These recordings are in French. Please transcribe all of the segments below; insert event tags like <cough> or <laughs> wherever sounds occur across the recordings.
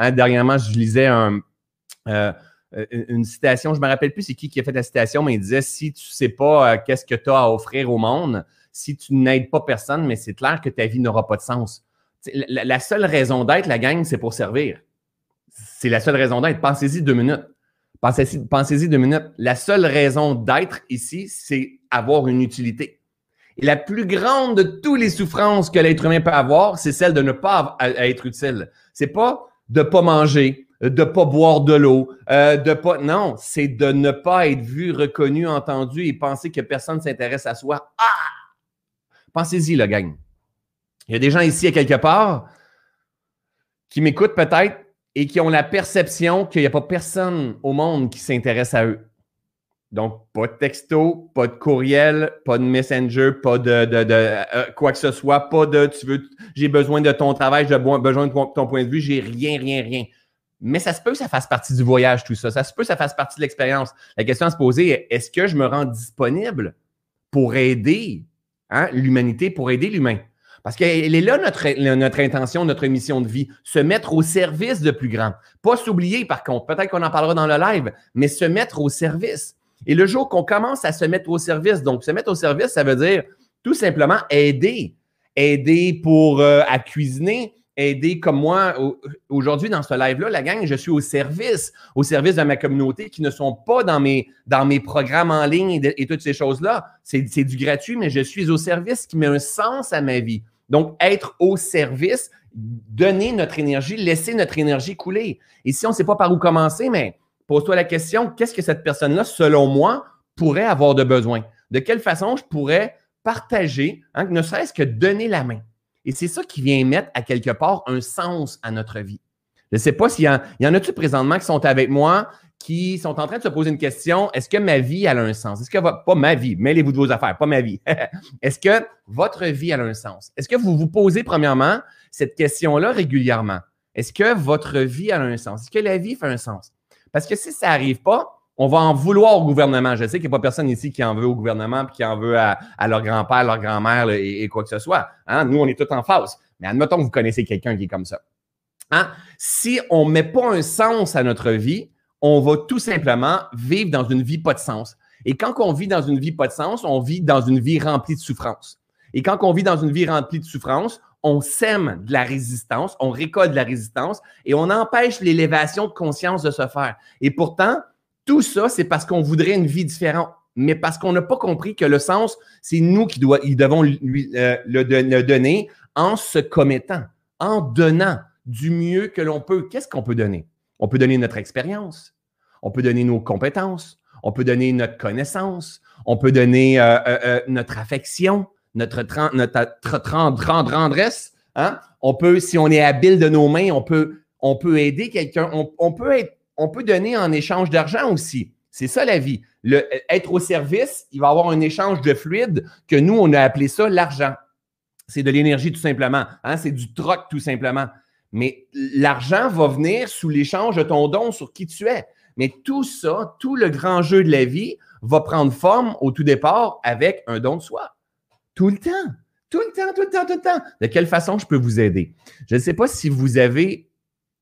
Hein, dernièrement, je lisais euh, une citation, je ne me rappelle plus c'est qui qui a fait la citation, mais il disait si tu ne sais pas qu'est-ce que tu as à offrir au monde, si tu n'aides pas personne, mais c'est clair que ta vie n'aura pas de sens. La, la, seule raison d'être, la gang, c'est pour servir. C'est la seule raison d'être. Pensez-y deux minutes. Pensez-y pensez deux minutes. La seule raison d'être ici, c'est avoir une utilité. Et la plus grande de toutes les souffrances que l'être humain peut avoir, c'est celle de ne pas être utile. C'est pas de pas manger, de pas boire de l'eau, euh, de pas. Non, c'est de ne pas être vu, reconnu, entendu et penser que personne s'intéresse à soi. Ah! Pensez-y, la gang. Il y a des gens ici à quelque part qui m'écoutent peut-être et qui ont la perception qu'il n'y a pas personne au monde qui s'intéresse à eux. Donc, pas de texto, pas de courriel, pas de messenger, pas de, euh, quoi que ce soit, pas de tu veux, j'ai besoin de ton travail, j'ai besoin de ton, point de vue, j'ai rien, rien, rien. Mais ça se peut que ça fasse partie du voyage, tout ça. Ça se peut que ça fasse partie de l'expérience. La question à se poser est est-ce que je me rends disponible pour aider hein, l'humanité, pour aider l'humain? Parce qu'elle est là notre, notre intention, notre mission de vie, se mettre au service de plus grand. Pas s'oublier, par contre, peut-être qu'on en parlera dans le live, mais se mettre au service. Et le jour qu'on commence à se mettre au service, donc se mettre au service, ça veut dire tout simplement aider. Aider pour euh, à cuisiner, aider comme moi aujourd'hui dans ce live-là, la gang, je suis au service, au service de ma communauté qui ne sont pas dans mes, dans mes programmes en ligne et, toutes ces choses-là. C'est du gratuit, mais je suis au service qui met un sens à ma vie. Donc, être au service, donner notre énergie, laisser notre énergie couler. Et si on ne sait pas par où commencer, mais pose-toi la question, qu'est-ce que cette personne-là, selon moi, pourrait avoir de besoin? De quelle façon je pourrais partager, hein, ne serait-ce que donner la main? Et c'est ça qui vient mettre à quelque part un sens à notre vie. Je ne sais pas s'il y, en, a-tu présentement qui sont avec moi, qui sont en train de se poser une question, est-ce que ma vie a un sens? Est-ce que, pas ma vie, mêlez-vous de vos affaires, pas ma vie. <laughs> est-ce que votre vie a un sens? Est-ce que vous vous posez premièrement cette question-là régulièrement? Est-ce que votre vie a un sens? Est-ce que la vie fait un sens? Parce que si ça n'arrive pas, on va en vouloir au gouvernement. Je sais qu'il n'y a pas personne ici qui en veut au gouvernement puis qui en veut à, leur grand-père, leur grand-mère et, quoi que ce soit. Hein? Nous, on est tous en face. Mais admettons que vous connaissez quelqu'un qui est comme ça. Hein? Si on ne met pas un sens à notre vie, on va tout simplement vivre dans une vie pas de sens. Et quand on vit dans une vie pas de sens, on vit dans une vie remplie de souffrance. Et quand on vit dans une vie remplie de souffrance, on sème de la résistance, on récolte de la résistance et on empêche l'élévation de conscience de se faire. Et pourtant, tout ça, c'est parce qu'on voudrait une vie différente, mais parce qu'on n'a pas compris que le sens, c'est nous qui devons lui, euh, le, donner en se commettant, en donnant du mieux que l'on peut. Qu'est-ce qu'on peut donner? On peut donner notre expérience, on peut donner nos compétences, on peut donner notre connaissance, on peut donner euh, euh, notre affection, notre, notre, tendresse. Hein? On peut, si on est habile de nos mains, on peut, aider quelqu'un. On, peut donner en échange d'argent aussi. C'est ça la vie. Être au service, il va y avoir un échange de fluide que nous, on a appelé ça l'argent. C'est de l'énergie tout simplement. Hein? C'est du troc tout simplement. Mais l'argent va venir sous l'échange de ton don sur qui tu es. Mais tout ça, tout le grand jeu de la vie va prendre forme au tout départ avec un don de soi. Tout le temps. Tout le temps, tout le temps, tout le temps. De quelle façon je peux vous aider? Je ne sais pas si vous avez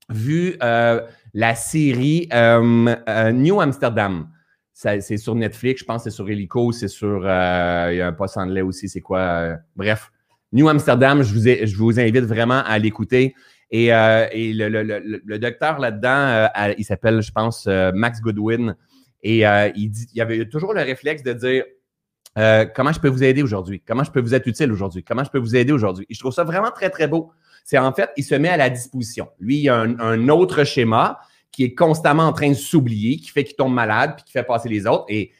vu euh, la série euh, euh, New Amsterdam. C'est sur Netflix, je pense que c'est sur Helico, c'est sur. il y a un post anglais aussi, c'est quoi? bref, New Amsterdam, je vous, je vous invite vraiment à l'écouter. Et, le, docteur là-dedans, il s'appelle, je pense, Max Goodwin. Et il, dit, il avait toujours le réflexe de dire euh, comment je peux vous aider aujourd'hui? Comment je peux vous être utile aujourd'hui? Comment je peux vous aider aujourd'hui? Et je trouve ça vraiment très, très beau. C'est en fait, il se met à la disposition. Lui, il a un, autre schéma qui est constamment en train de s'oublier, qui fait qu'il tombe malade, puis qui fait passer les autres. Et,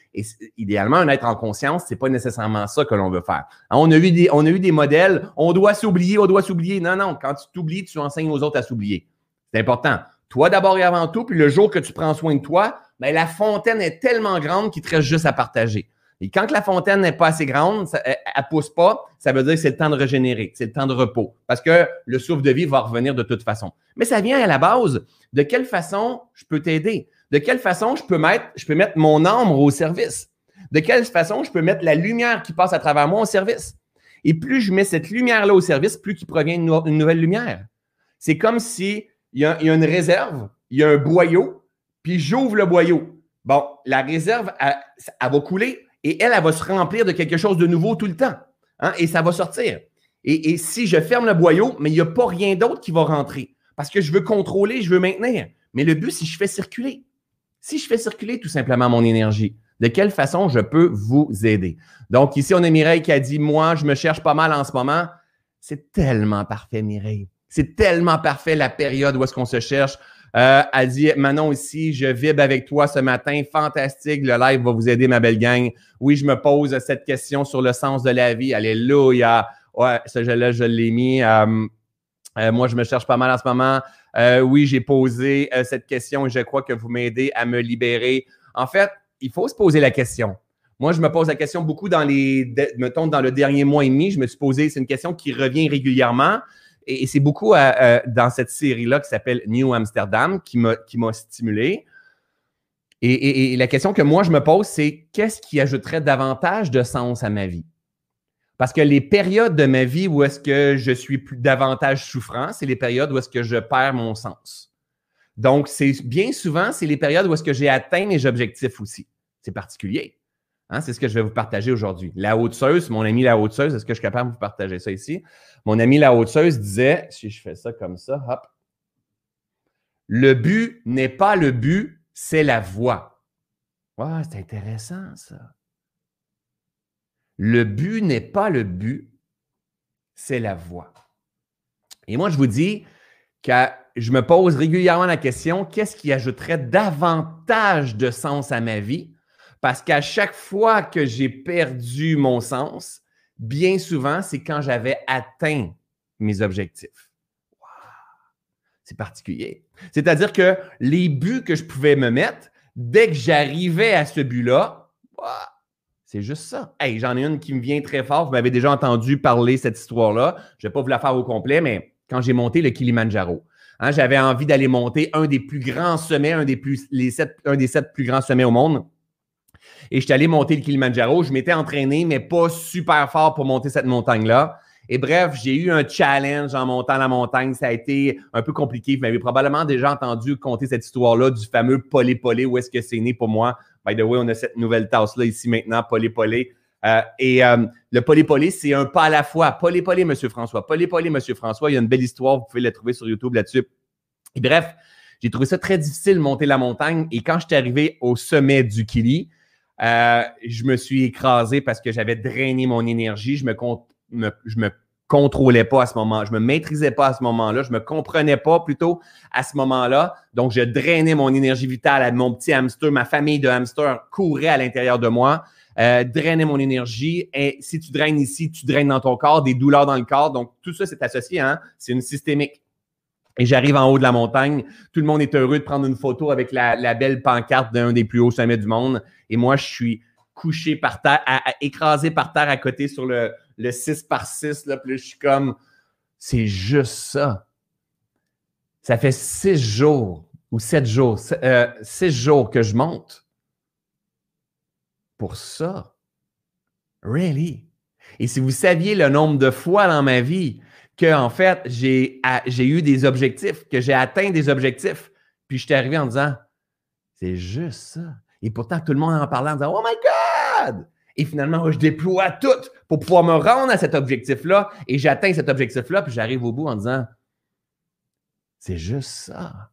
idéalement, un être en conscience, c'est pas nécessairement ça que l'on veut faire. Hein, on, a eu des, on a eu des modèles, on doit s'oublier, on doit s'oublier. Non, non, quand tu t'oublies, tu enseignes aux autres à s'oublier. C'est important. Toi d'abord et avant tout, puis le jour que tu prends soin de toi, ben, la fontaine est tellement grande qu'il te reste juste à partager. Et quand la fontaine n'est pas assez grande, elle ne pousse pas, ça veut dire que c'est le temps de régénérer, c'est le temps de repos. Parce que le souffle de vie va revenir de toute façon. Mais ça vient à la base de quelle façon je peux t'aider, de quelle façon je peux mettre, je peux mettre mon ombre au service, de quelle façon je peux mettre la lumière qui passe à travers moi au service? Et plus je mets cette lumière-là au service, plus qu'il provient une, nouvelle lumière. C'est comme si il y, a, une réserve, il y a un boyau, puis j'ouvre le boyau. Bon, la réserve, elle, va couler et elle, elle va se remplir de quelque chose de nouveau tout le temps. Hein, et ça va sortir. Et, si je ferme le boyau, mais il n'y a pas rien d'autre qui va rentrer. Parce que je veux contrôler, je veux maintenir. Mais le but, si je fais circuler. Si je fais circuler tout simplement mon énergie, de quelle façon je peux vous aider? Donc, ici, on a Mireille qui a dit Moi, je me cherche pas mal en ce moment. C'est tellement parfait, Mireille. C'est tellement parfait la période où est-ce qu'on se cherche. Euh, elle dit Manon ici, je vibre avec toi ce matin. Fantastique. Le live va vous aider, ma belle gang. Oui, je me pose cette question sur le sens de la vie. Alléluia. Ouais, ce jeu-là, je l'ai mis. Euh, euh, moi, je me cherche pas mal en ce moment. Euh, oui, j'ai posé cette question et je crois que vous m'aidez à me libérer. En fait, il faut se poser la question. Moi, je me pose la question beaucoup dans les, mettons, dans le dernier mois et demi. Je me suis posé, c'est une question qui revient régulièrement. Et, c'est beaucoup dans cette série-là qui s'appelle New Amsterdam qui m'a stimulé. et, la question que moi, je me pose, c'est qu'est-ce qui ajouterait davantage de sens à ma vie? Parce que les périodes de ma vie où est-ce que je suis plus davantage souffrant, c'est les périodes où est-ce que je perds mon sens. Donc, c'est bien souvent, c'est les périodes où est-ce que j'ai atteint mes objectifs aussi. C'est particulier. Hein? C'est ce que je vais vous partager aujourd'hui. La haute-seuse, mon ami la haute-seuse, est-ce que je suis capable de vous partager ça ici? Mon ami la haute-seuse disait, si je fais ça comme ça, hop, le but n'est pas le but, c'est la voie. Ouais, c'est intéressant ça. Le but n'est pas le but, c'est la voie. Et moi, je vous dis que je me pose régulièrement la question, qu'est-ce qui ajouterait davantage de sens à ma vie? Parce qu'à chaque fois que j'ai perdu mon sens, bien souvent, c'est quand j'avais atteint mes objectifs. C'est particulier. C'est-à-dire que les buts que je pouvais me mettre, dès que j'arrivais à ce but-là, c'est juste ça. Hey, j'en ai une qui me vient très fort. Vous m'avez déjà entendu parler cette histoire-là. Je ne vais pas vous la faire au complet, mais quand j'ai monté le Kilimanjaro, hein, j'avais envie d'aller monter un des plus grands sommets, un des, sept plus grands sommets au monde. Et je suis allé monter le Kilimanjaro. Je m'étais entraîné, mais pas super fort pour monter cette montagne-là. Et bref, j'ai eu un challenge en montant la montagne. Ça a été un peu compliqué. Vous m'avez probablement déjà entendu compter cette histoire-là du fameux polé-polé, où est-ce que c'est né pour moi? By the way, on a cette nouvelle tasse-là ici maintenant, polé-polé. Euh, et euh, le polé-polé, c'est un pas à la fois. Polé-polé, Monsieur François. Polé-polé, Monsieur François. Il y a une belle histoire. Vous pouvez la trouver sur YouTube là-dessus. Et bref, j'ai trouvé ça très difficile monter la montagne. Et quand je suis arrivé au sommet du Kili, euh, je me suis écrasé parce que j'avais drainé mon énergie. Je me, me, je me contrôlais pas à ce moment, je me maîtrisais pas à ce moment-là, je me comprenais pas plutôt à ce moment-là. Donc, je drainais mon énergie vitale à mon petit hamster, ma famille de hamsters courait à l'intérieur de moi, euh, mon énergie. Et si tu draines ici, tu draines dans ton corps, des douleurs dans le corps. Donc, tout ça, c'est associé, hein? C'est une systémique. Et j'arrive en haut de la montagne. Tout le monde est heureux de prendre une photo avec la, belle pancarte d'un des plus hauts sommets du monde. Et moi, je suis couché par terre, écrasé par terre à côté sur le, le 6 par 6, là, puis je suis comme, c'est juste ça. Ça fait six jours ou sept jours, euh, six jours que je monte pour ça. Really? Et si vous saviez le nombre de fois dans ma vie que, en fait, j'ai, j'ai eu des objectifs, que j'ai atteint des objectifs, puis je suis arrivé en disant, c'est juste ça. Et pourtant, tout le monde en parlait en disant, Oh my God! Et finalement, je déploie tout pour pouvoir me rendre à cet objectif-là. Et j'atteins cet objectif-là, puis j'arrive au bout en disant, c'est juste ça.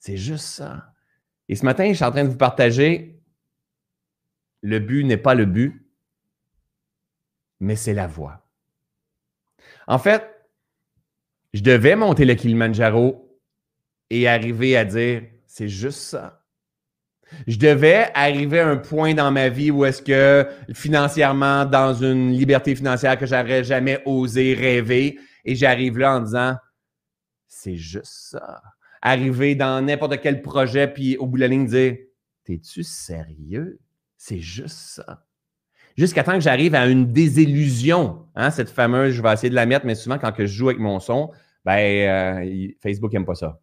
C'est juste ça. Et ce matin, je suis en train de vous partager, le but n'est pas le but, mais c'est la voie. En fait, je devais monter le Kilimanjaro et arriver à dire, c'est juste ça. Je devais arriver à un point dans ma vie où est-ce que financièrement, dans une liberté financière que j'aurais jamais osé rêver, et j'arrive là en disant, c'est juste ça. Arriver dans n'importe quel projet, puis au bout de la ligne dire, t'es-tu sérieux? C'est juste ça. Jusqu'à temps que j'arrive à une désillusion, hein, cette fameuse, je vais essayer de la mettre, mais souvent quand je joue avec mon son, ben, euh, Facebook n'aime pas ça.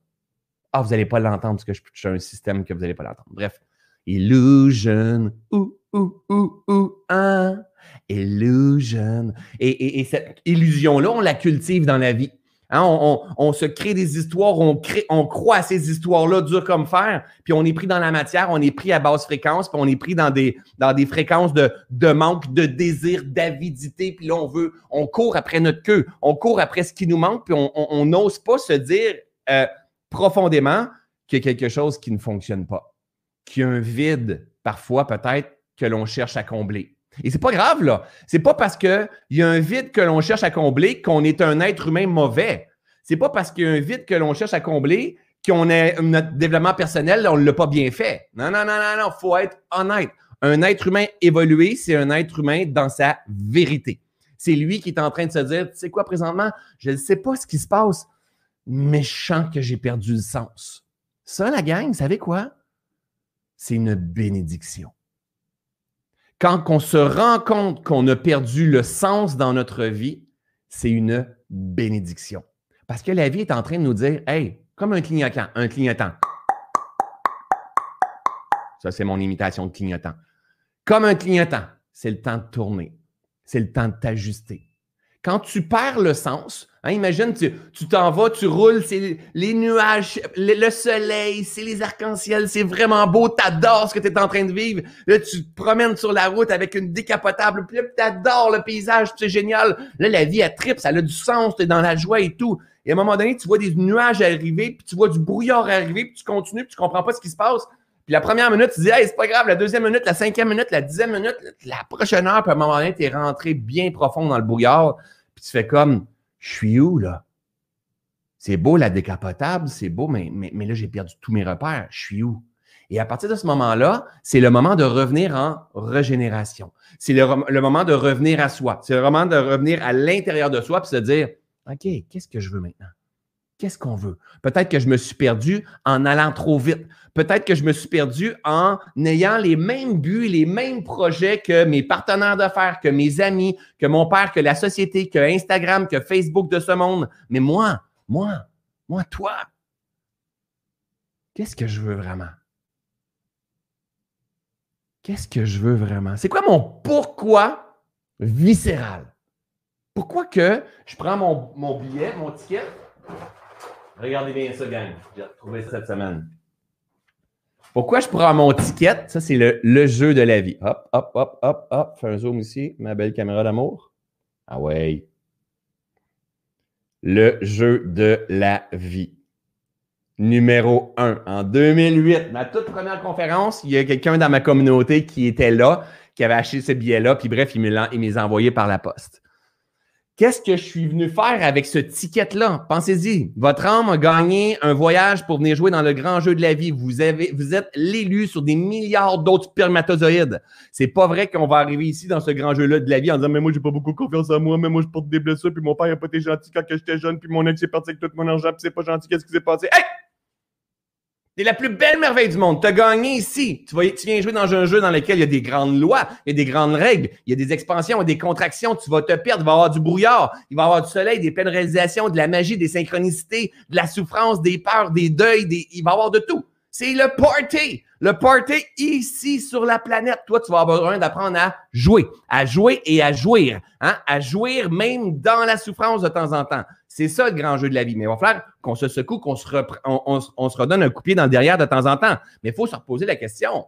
Ah, vous n'allez pas l'entendre parce que je suis un système que vous n'allez pas l'entendre. Bref. Illusion. Ouh, ouh, ouh, ouh, hein. Illusion. Et, et, cette illusion-là, on la cultive dans la vie. Hein, on, se crée des histoires, on, croit à ces histoires-là dur comme fer, puis on est pris dans la matière, on est pris à basse fréquence, puis on est pris dans des, dans des fréquences de, de manque, de désir, d'avidité, puis là, on veut, on court après notre queue, on court après ce qui nous manque, puis on n'ose pas se dire euh, profondément qu'il y a quelque chose qui ne fonctionne pas, qu'il y a un vide, parfois peut-être, que l'on cherche à combler. Et c'est pas grave, là. C'est pas parce qu'il y a un vide que l'on cherche à combler qu'on est un être humain mauvais. C'est pas parce qu'il y a un vide que l'on cherche à combler qu'on est notre développement personnel, on ne l'a pas bien fait. Non, non, non, non, non. Il faut être honnête. Un être humain évolué, c'est un être humain dans sa vérité. C'est lui qui est en train de se dire, tu sais quoi, présentement, je ne sais pas ce qui se passe, sens que j'ai perdu le sens. Ça, la gang, vous savez quoi? C'est une bénédiction quand on se rend compte qu'on a perdu le sens dans notre vie, c'est une bénédiction. Parce que la vie est en train de nous dire, hey, comme un clignotant, un clignotant. Ça, c'est mon imitation de clignotant. Comme un clignotant, c'est le temps de tourner. C'est le temps de t'ajuster. Quand tu perds le sens, hein, imagine, tu t'en vas, tu roules, c'est les nuages, le, soleil, c'est les arcs-en-ciel, c'est vraiment beau, t'adores ce que tu es en train de vivre. Là, tu te promènes sur la route avec une décapotable, puis là, t'adores le paysage, c'est génial. Là, la vie, elle tripe, ça a du sens, tu es dans la joie et tout. Et à un moment donné, tu vois des nuages arriver, puis tu vois du brouillard arriver, puis tu continues, puis tu comprends pas ce qui se passe. Puis la première minute, tu dis, hey, c'est pas grave. La deuxième minute, la cinquième minute, la dixième minute, la prochaine heure, puis à un moment donné, tu es rentré bien profond dans le brouillard. Puis tu fais comme, je suis où, là? C'est beau la décapotable, c'est beau, mais, mais, là, j'ai perdu tous mes repères. Je suis où? Et à partir de ce moment-là, c'est le moment de revenir en régénération. C'est le, le, moment de revenir à soi. C'est le moment de revenir à l'intérieur de soi puis se dire, OK, qu'est-ce que je veux maintenant? Qu'est-ce qu'on veut? Peut-être que je me suis perdu en allant trop vite. Peut-être que je me suis perdu en ayant les mêmes buts, les mêmes projets que mes partenaires d'affaires, que mes amis, que mon père, que la société, que Instagram, que Facebook de ce monde. Mais moi, moi, moi, toi, qu'est-ce que je veux vraiment? Qu'est-ce que je veux vraiment? C'est quoi mon pourquoi viscéral? Pourquoi que je prends mon, billet, mon ticket, Regardez bien ça, gang. J'ai retrouvé ça cette semaine. Pourquoi je prends mon ticket? Ça, c'est le, jeu de la vie. Hop, hop, hop, hop, hop. Fais un zoom ici, ma belle caméra d'amour. Ah ouais. Le jeu de la vie. Numéro 1. En 2008, ma toute première conférence, il y a quelqu'un dans ma communauté qui était là, qui avait acheté ce billet-là, puis bref, il me les a envoyés par la poste. Qu'est-ce que je suis venu faire avec ce ticket-là? Pensez-y. Votre âme a gagné un voyage pour venir jouer dans le grand jeu de la vie. Vous, êtes l'élu sur des milliards d'autres spermatozoïdes. C'est pas vrai qu'on va arriver ici dans ce grand jeu-là de la vie en disant, mais moi, j'ai pas beaucoup confiance en moi, mais moi, je porte des blessures, puis mon père n'a pas été gentil quand j'étais jeune, puis mon ex est parti avec tout mon argent, puis c'est pas gentil, qu'est-ce qui s'est passé? C'est la plus belle merveille du monde. Tu as gagné ici. Tu, tu viens jouer dans un jeu dans lequel il y a des grandes lois, il y a des grandes règles, il y a des expansions, des contractions. Tu vas te perdre, il va y avoir du brouillard, il va y avoir du soleil, des pleines réalisations, de la magie, des synchronicités, de la souffrance, des peurs, des deuils, des... il va y avoir de tout. C'est le party. Le party ici sur la planète. Toi, tu vas avoir besoin d'apprendre à jouer, à jouer et à jouir, hein? à jouir même dans la souffrance de temps en temps. C'est ça le grand jeu de la vie. Mais il va falloir qu'on se secoue, qu'on se, on, se redonne un coup de pied dans le derrière de temps en temps. Mais il faut se reposer la question.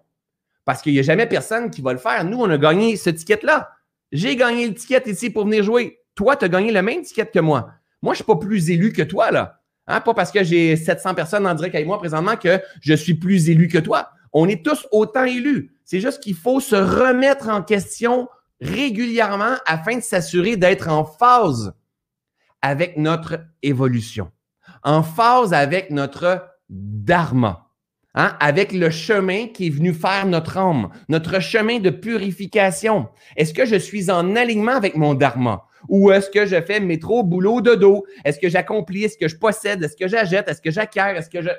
Parce qu'il n'y a jamais personne qui va le faire. Nous, on a gagné ce ticket-là. J'ai gagné le ticket ici pour venir jouer. Toi, tu as gagné le même ticket que moi. Moi, je ne suis pas plus élu que toi, là. Hein? Pas parce que j'ai 700 personnes en direct avec moi présentement que je suis plus élu que toi. On est tous autant élus. C'est juste qu'il faut se remettre en question régulièrement afin de s'assurer d'être en phase avec notre évolution, en phase avec notre dharma, hein, avec le chemin qui est venu faire notre âme, notre chemin de purification. Est-ce que je suis en alignement avec mon dharma? Ou est-ce que je fais métro, boulot, dodo? Est-ce que j'accomplis? Est-ce que je possède? Est-ce que j'achète? Est-ce que j'acquiers? Est-ce que je,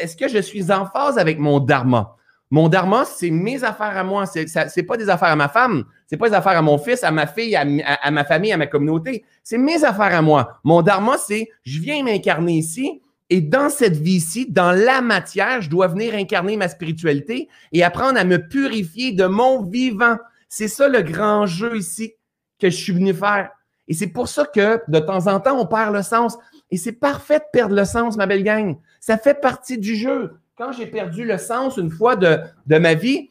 est-ce que je suis en phase avec mon dharma? Mon dharma, c'est mes affaires à moi. C'est, n'est pas des affaires à ma femme. C'est pas des affaires à mon fils, à ma fille, à, ma famille, à ma communauté. C'est mes affaires à moi. Mon dharma, c'est je viens m'incarner ici et dans cette vie-ci, dans la matière, je dois venir incarner ma spiritualité et apprendre à me purifier de mon vivant. C'est ça le grand jeu ici que je suis venu faire. Et c'est pour ça que de temps en temps, on perd le sens. Et c'est parfait de perdre le sens, ma belle gang. Ça fait partie du jeu. Quand j'ai perdu le sens une fois de, ma vie,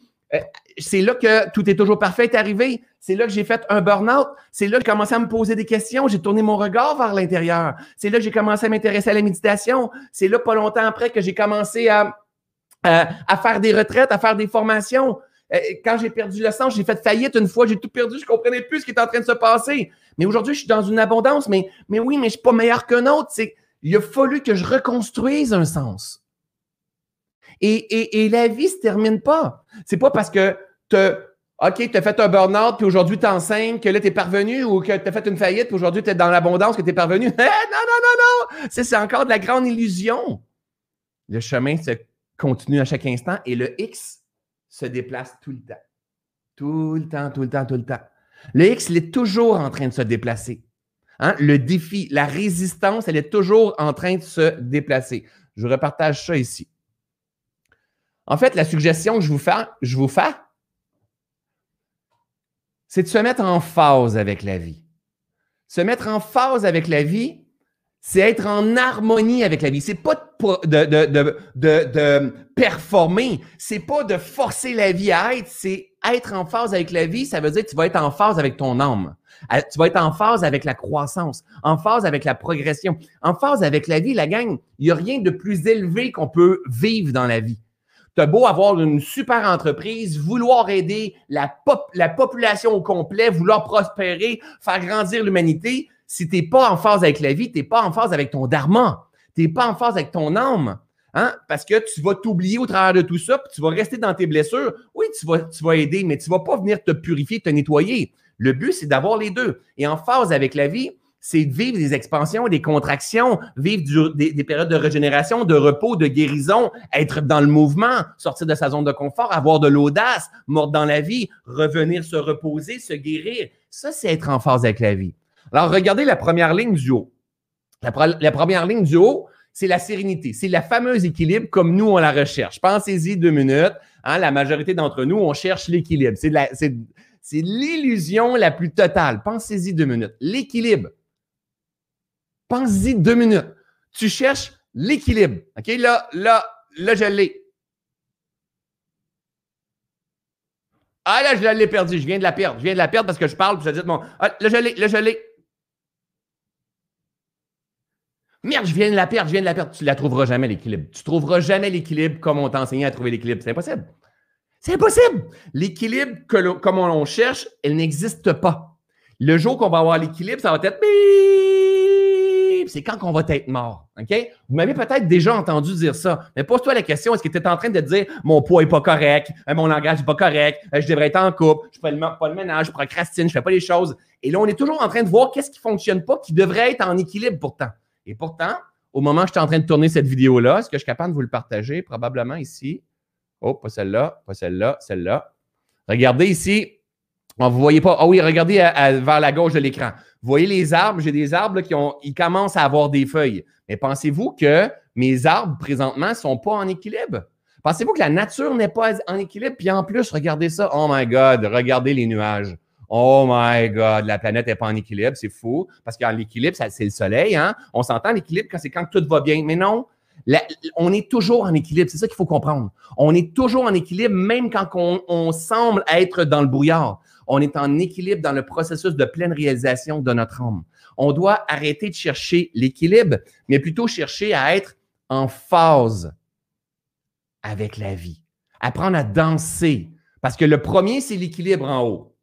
c'est là que tout est toujours parfait arrivé. C'est là que j'ai fait un burn-out. C'est là que j'ai commencé à me poser des questions. J'ai tourné mon regard vers l'intérieur. C'est là que j'ai commencé à m'intéresser à la méditation. C'est là, pas longtemps après, que j'ai commencé à, à, faire des retraites, à faire des formations. Euh, quand j'ai perdu le sens, j'ai fait faillite une fois, j'ai tout perdu, je comprenais plus ce qui était en train de se passer. Mais aujourd'hui, je suis dans une abondance, mais, mais oui, mais je suis pas meilleur qu'un autre. C'est, il a fallu que je reconstruise un sens. Et, la vie se termine pas. C'est pas parce que tu OK, tu as fait un burn-out, puis aujourd'hui tu enseignes que là tu es parvenu ou que tu as fait une faillite, puis aujourd'hui tu es dans l'abondance, que tu es parvenu. <laughs> non, non, non, non! C'est encore de la grande illusion. Le chemin se continue à chaque instant et le X se déplace tout le temps. Tout le temps, tout le temps, tout le temps. Le X, il est toujours en train de se déplacer. Hein? Le défi, la résistance, elle est toujours en train de se déplacer. Je repartage ça ici. En fait, la suggestion que je vous fais, je vous fais c'est de se mettre en phase avec la vie. Se mettre en phase avec la vie, c'est être en harmonie avec la vie. C'est pas de, de, de, de, pas de forcer la vie à être, c'est être en phase avec la vie, ça veut dire que tu vas être en phase avec ton âme. Euh, tu vas être en phase avec la croissance, en phase avec la progression, en phase avec la vie, la gang. Il n'y a rien de plus élevé qu'on peut vivre dans la vie. Tu as beau avoir une super entreprise, vouloir aider la, la population au complet, vouloir prospérer, faire grandir l'humanité. Si tu n'es pas en phase avec la vie, tu n'es pas en phase avec ton dharma. Tu n'es pas en phase avec ton âme. Hein? Parce que tu vas t'oublier au travers de tout ça, puis tu vas rester dans tes blessures. Oui, tu vas, tu vas aider, mais tu ne vas pas venir te purifier, te nettoyer. Le but, c'est d'avoir les deux. Et en phase avec la vie, c'est de vivre des expansions, des contractions, vivre des, périodes de régénération, de repos, de guérison, être dans le mouvement, sortir de sa zone de confort, avoir de l'audace, mordre dans la vie, revenir se reposer, se guérir. Ça, c'est être en phase avec la vie. Alors, regardez la première ligne du haut. La, première ligne du haut, c'est la sérénité. C'est la fameuse équilibre comme nous, on la recherche. Pensez-y deux minutes. Hein, la majorité d'entre nous, on cherche l'équilibre. C'est l'illusion la plus totale. Pensez-y deux minutes. L'équilibre. Pense-y deux minutes. Tu cherches l'équilibre. OK? Là, là, là, je l'ai. Ah là, je l'ai perdu. Je viens de la perdre. Je viens de la perdre parce que je parle, puis je dis mon. Ah, là, je l'ai, là, je l'ai. Merde, je viens de la perdre, je viens de la perdre. Tu ne la trouveras jamais, l'équilibre. Tu ne trouveras jamais l'équilibre comme on t'a enseigné à trouver l'équilibre. C'est impossible. C'est impossible. L'équilibre comme on cherche, elle n'existe pas. Le jour qu'on va avoir l'équilibre, ça va être c'est quand qu'on va être mort. OK? Vous m'avez peut-être déjà entendu dire ça, mais pose-toi la question, est-ce que tu es en train de dire mon poids n'est pas correct, euh, mon langage n'est pas correct, euh, je devrais être en couple, je ne fais pas le ménage, je procrastine, je ne fais pas les choses. Et là, on est toujours en train de voir qu'est-ce qui ne fonctionne pas, qui devrait être en équilibre pourtant. Et pourtant, au moment où je suis en train de tourner cette vidéo-là, est-ce que je suis capable de vous le partager? Probablement ici. Oh, pas celle-là, pas celle-là, celle-là. Regardez ici. vous ne voyez pas. Ah oui, regardez vers la gauche de l'écran. Vous voyez les arbres, j'ai des arbres qui ont, ils commencent à avoir des feuilles. Mais pensez-vous que mes arbres présentement sont pas en équilibre? Pensez-vous que la nature n'est pas en équilibre? Puis en plus, regardez ça. Oh my God, regardez les nuages. Oh my God, la planète n'est pas en équilibre, c'est fou. Parce qu'en l'équilibre, c'est le soleil. Hein? On s'entend l'équilibre quand c'est quand tout va bien. Mais non, on est toujours en équilibre. C'est ça qu'il faut comprendre. On est toujours en équilibre, même quand on semble être dans le brouillard on est en équilibre dans le processus de pleine réalisation de notre âme. On doit arrêter de chercher l'équilibre, mais plutôt chercher à être en phase avec la vie. Apprendre à danser. Parce que le premier, c'est l'équilibre en haut.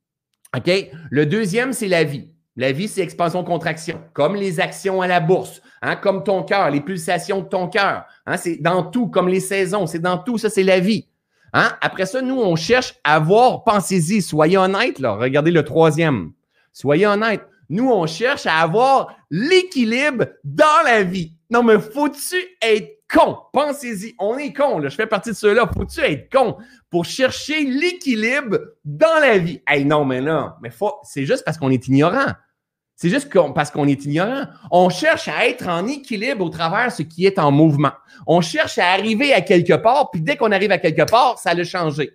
OK? Le deuxième, c'est la vie. La vie, c'est expansion-contraction, comme les actions à la bourse, hein, comme ton cœur, les pulsations de ton cœur. Hein, c'est dans tout, comme les saisons, c'est dans tout, ça, c'est la vie. Hein? Après ça, nous, on cherche à voir, pensez-y, soyez honnêtes, là. Regardez le troisième. Soyez honnêtes. Nous, on cherche à avoir l'équilibre dans la vie. Non, mais faut-tu être con? Pensez-y. On est con, là. Je fais partie de ceux-là. Faut-tu être con pour chercher l'équilibre dans la vie? Hey, non, mais là, mais faut, c'est juste parce qu'on est ignorant. C'est juste parce qu'on est ignorant. On cherche à être en équilibre au travers de ce qui est en mouvement. On cherche à arriver à quelque part, puis dès qu'on arrive à quelque part, ça a changé.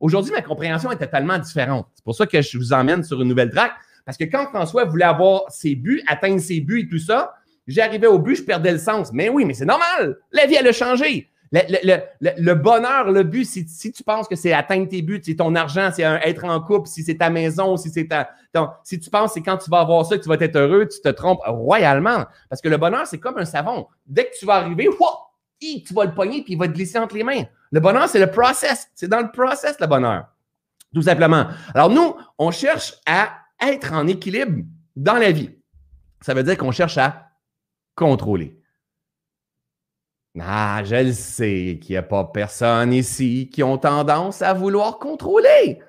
Aujourd'hui, ma compréhension est totalement différente. C'est pour ça que je vous emmène sur une nouvelle track. Parce que quand François voulait avoir ses buts, atteindre ses buts et tout ça, J'arrivais au but, je perdais le sens. Mais oui, mais c'est normal. La vie, elle a changé. Le, bonheur, le but, si, tu penses que c'est atteindre tes buts, c'est ton argent, c'est être en couple, si c'est ta maison, si c'est ta. si tu penses que c'est quand tu vas avoir ça que tu vas être heureux, tu te trompes royalement. Parce que le bonheur, c'est comme un savon. Dès que tu vas arriver, tu vas le pogner puis il va te glisser entre les mains. Le bonheur, c'est le process. C'est dans le process, le bonheur. Tout simplement. Alors, nous, on cherche à être en équilibre dans la vie. Ça veut dire qu'on cherche à contrôler. Ah, je le sais qu'il n'y a pas personne ici qui ont tendance à vouloir contrôler.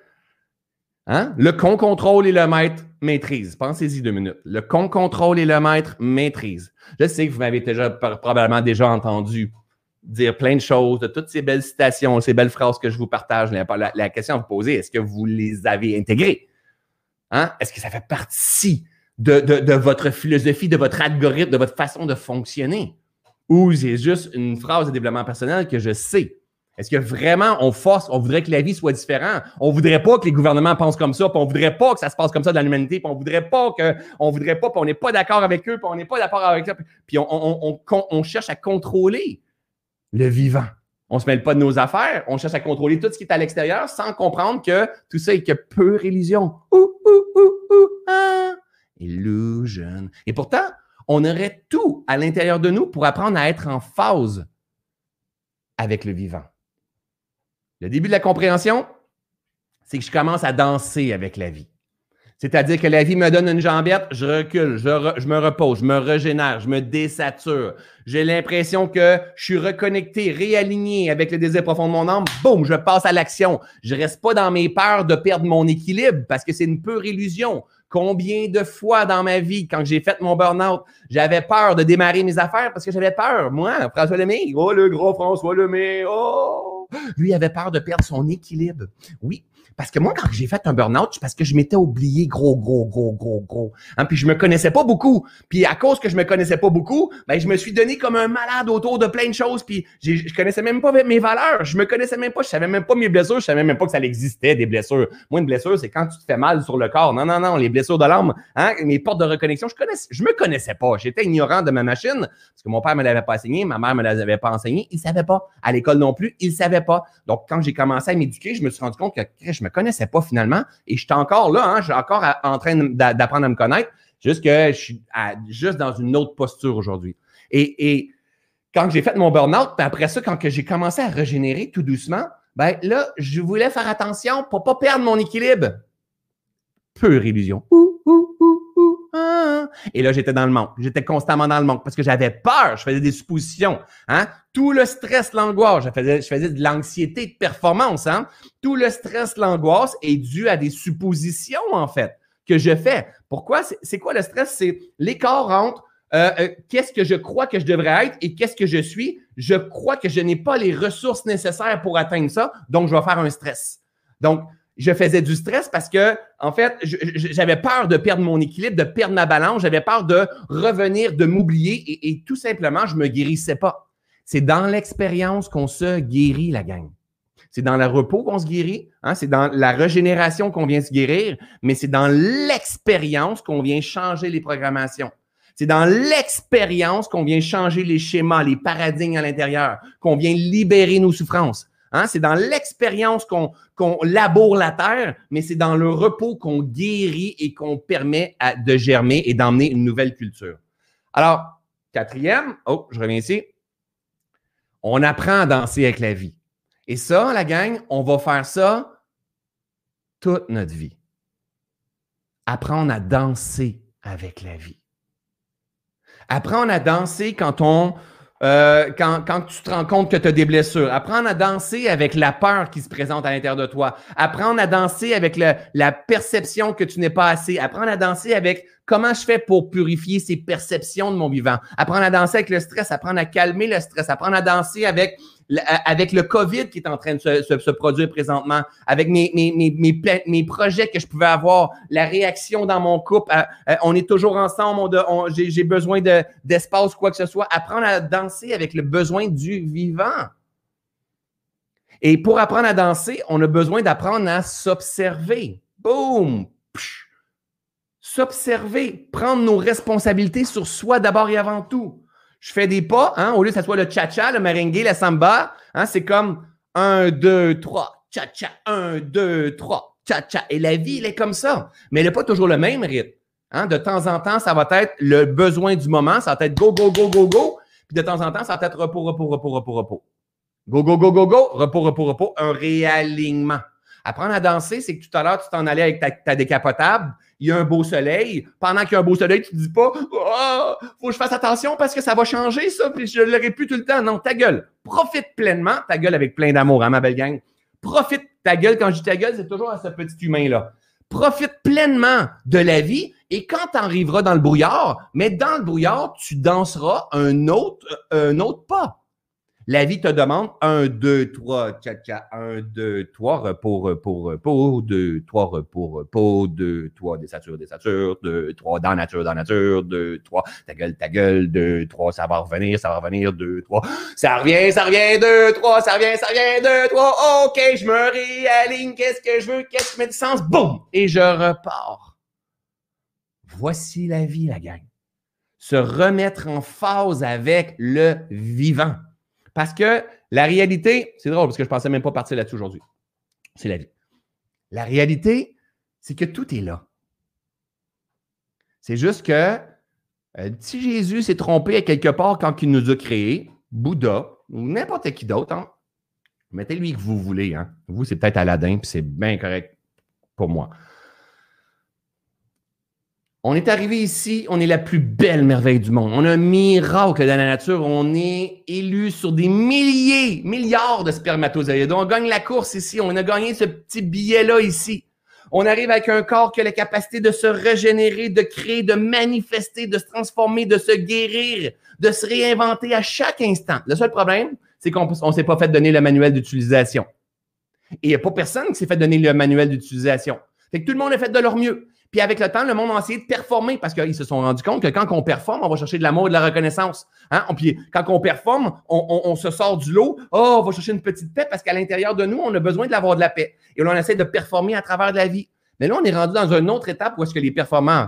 Hein? Le con contrôle et le maître maîtrise. Pensez-y deux minutes. Le con contrôle et le maître maîtrise. Je sais que vous m'avez déjà, probablement déjà entendu dire plein de choses, de toutes ces belles citations, ces belles phrases que je vous partage. La, la question à vous poser, est-ce que vous les avez intégrées? Hein? Est-ce que ça fait partie de votre philosophie, de votre algorithme, de votre façon de fonctionner? Ou c'est juste une phrase de développement personnel que je sais? Est-ce que vraiment on force, on voudrait que la vie soit différente? On voudrait pas que les gouvernements pensent comme ça, puis on voudrait pas que ça se passe comme ça dans l'humanité, puis on voudrait pas que, on voudrait pas, on n'est pas d'accord avec eux, puis on n'est pas d'accord avec ça, puis on, cherche à contrôler le vivant. On se mêle pas de nos affaires, on cherche à contrôler tout ce qui est à l'extérieur sans comprendre que tout ça est que pure illusion. Ah. Illusion. Et pourtant, on aurait tout à l'intérieur de nous pour apprendre à être en phase avec le vivant. Le début de la compréhension, c'est que je commence à danser avec la vie. C'est-à-dire que la vie me donne une jambette, je recule, je, me repose, je me régénère, je me désature. J'ai l'impression que je suis reconnecté, réaligné avec le désir profond de mon âme. Boum, je passe à l'action. Je reste pas dans mes peurs de perdre mon équilibre parce que c'est une pure illusion. Combien de fois dans ma vie, quand j'ai fait mon burn-out, j'avais peur de démarrer mes affaires parce que j'avais peur. Moi, François Lemay, oh le gros François Lemay, oh! Lui avait peur de perdre son équilibre. Oui, parce que moi, quand j'ai fait un burn-out, c'est parce que je m'étais oublié gros, gros, gros, gros, gros. Hein, puis je me connaissais pas beaucoup. Puis à cause que je me connaissais pas beaucoup, ben, je me suis donné comme un malade autour de plein de choses. Puis je connaissais même pas mes valeurs. Je me connaissais même pas. Je savais même pas mes blessures. Je savais même pas que ça existait, des blessures. Moi, une blessure, c'est quand tu te fais mal sur le corps. Non, non, non. Les blessures de l'âme, hein, mes portes de reconnexion, je connaissais, je me connaissais pas. J'étais ignorant de ma machine parce que mon père me l'avait pas enseigné, ma mère me l'avait pas enseigné. Il savait pas. À l'école non plus, il savait pas. Donc, quand j'ai commencé à m'éduquer, je me suis rendu compte que je me connaissais pas finalement et je suis encore là, hein, je suis encore en train d'apprendre à me connaître, juste que je suis juste dans une autre posture aujourd'hui. Et, quand j'ai fait mon burn-out, puis après ça, quand j'ai commencé à régénérer tout doucement, ben là, je voulais faire attention pour pas perdre mon équilibre. Pure illusion. Et là, j'étais dans le manque. J'étais constamment dans le manque parce que j'avais peur. Je faisais des suppositions. Hein? Tout le stress, l'angoisse, je faisais, je faisais de l'anxiété de performance. Hein? Tout le stress, l'angoisse est dû à des suppositions, en fait, que je fais. Pourquoi? C'est quoi le stress? C'est l'écart entre euh, euh, qu'est-ce que je crois que je devrais être et qu'est-ce que je suis. Je crois que je n'ai pas les ressources nécessaires pour atteindre ça, donc je vais faire un stress. Donc, je faisais du stress parce que, en fait, j'avais peur de perdre mon équilibre, de perdre ma balance, j'avais peur de revenir, de m'oublier et, tout simplement, je me guérissais pas. C'est dans l'expérience qu'on se guérit, la gang. C'est dans le repos qu'on se guérit, hein? c'est dans la régénération qu'on vient se guérir, mais c'est dans l'expérience qu'on vient changer les programmations. C'est dans l'expérience qu'on vient changer les schémas, les paradigmes à l'intérieur, qu'on vient libérer nos souffrances. Hein? C'est dans l'expérience qu'on laboure la terre, mais c'est dans le repos qu'on guérit et qu'on permet de germer et d'emmener une nouvelle culture. Alors, quatrième, oh, je reviens ici. On apprend à danser avec la vie. Et ça, la gang, on va faire ça toute notre vie. Apprendre à danser avec la vie. Apprendre à danser quand on euh, quand, tu te rends compte que tu as des blessures. Apprendre à danser avec la peur qui se présente à l'intérieur de toi. Apprendre à danser avec la perception que tu n'es pas assez. Apprendre à danser avec comment je fais pour purifier ces perceptions de mon vivant. Apprendre à danser avec le stress. Apprendre à calmer le stress. Apprendre à danser avec avec le COVID qui est en train de se, produire présentement, avec mes, mes, mes, mes, projets que je pouvais avoir, la réaction dans mon couple, euh, euh, on est toujours ensemble, j'ai besoin d'espace, quoi que ce soit, apprendre à danser avec le besoin du vivant. Et pour apprendre à danser, on a besoin d'apprendre à s'observer. Boum! S'observer, prendre nos responsabilités sur soi d'abord et avant tout. Je fais des pas, hein, au lieu que ce soit le cha-cha, le merengue, la samba, hein, c'est comme un, deux, trois, cha-cha, un, deux, trois, cha-cha. Et la vie, elle est comme ça. Mais elle n'est pas toujours le même rythme. Hein. De temps en temps, ça va être le besoin du moment, ça va être go, go, go, go, go. Puis de temps en temps, ça va être repos, repos, repos, repos, repos. Go, go, go, go, go, repos, repos, repos, un réalignement. Apprendre à danser, c'est que tout à l'heure, tu t'en allais avec ta, décapotable, il y a un beau soleil. Pendant qu'il y a un beau soleil, tu te dis pas oh, faut que je fasse attention parce que ça va changer, ça, puis je ne l'aurai plus tout le temps. Non, ta gueule. Profite pleinement, ta gueule avec plein d'amour, hein, ma belle gang. Profite ta gueule. Quand je dis ta gueule, c'est toujours à ce petit humain-là. Profite pleinement de la vie et quand tu arriveras dans le brouillard, mais dans le brouillard, tu danseras un autre, un autre pas. La vie te demande un, deux, trois, tcha, tcha, un, deux, trois, repos, repos, repos, deux, trois, repos, repos, deux, trois, des satures, des satures, deux, trois, dans nature, dans nature, deux, trois, ta gueule, ta gueule, deux, trois, ça va revenir, ça va revenir, deux, trois, ça revient, ça revient, deux, trois, ça revient, ça revient, deux, trois, ok, je me réaligne, qu'est-ce que je veux, qu'est-ce qui met du sens, boum, et je repars. Voici la vie, la gang. Se remettre en phase avec le vivant. Parce que la réalité, c'est drôle parce que je ne pensais même pas partir là-dessus aujourd'hui. C'est la vie. La réalité, c'est que tout est là. C'est juste que euh, si Jésus s'est trompé à quelque part quand il nous a créés, Bouddha ou n'importe qui d'autre, hein, mettez-lui que vous voulez. Hein. Vous, c'est peut-être Aladdin, puis c'est bien correct pour moi. On est arrivé ici, on est la plus belle merveille du monde. On a un miracle dans la nature. On est élu sur des milliers, milliards de spermatozoïdes. On gagne la course ici. On a gagné ce petit billet-là ici. On arrive avec un corps qui a la capacité de se régénérer, de créer, de manifester, de se transformer, de se guérir, de se réinventer à chaque instant. Le seul problème, c'est qu'on ne s'est pas fait donner le manuel d'utilisation. Et il n'y a pas personne qui s'est fait donner le manuel d'utilisation. Fait que tout le monde a fait de leur mieux. Puis avec le temps, le monde a essayé de performer parce qu'ils se sont rendus compte que quand on performe, on va chercher de l'amour et de la reconnaissance. Hein? Puis quand on performe, on, on, se sort du lot. Oh, on va chercher une petite paix parce qu'à l'intérieur de nous, on a besoin de l'avoir de la paix. Et là, on essaie de performer à travers de la vie. Mais là, on est rendu dans une autre étape où est-ce que les performants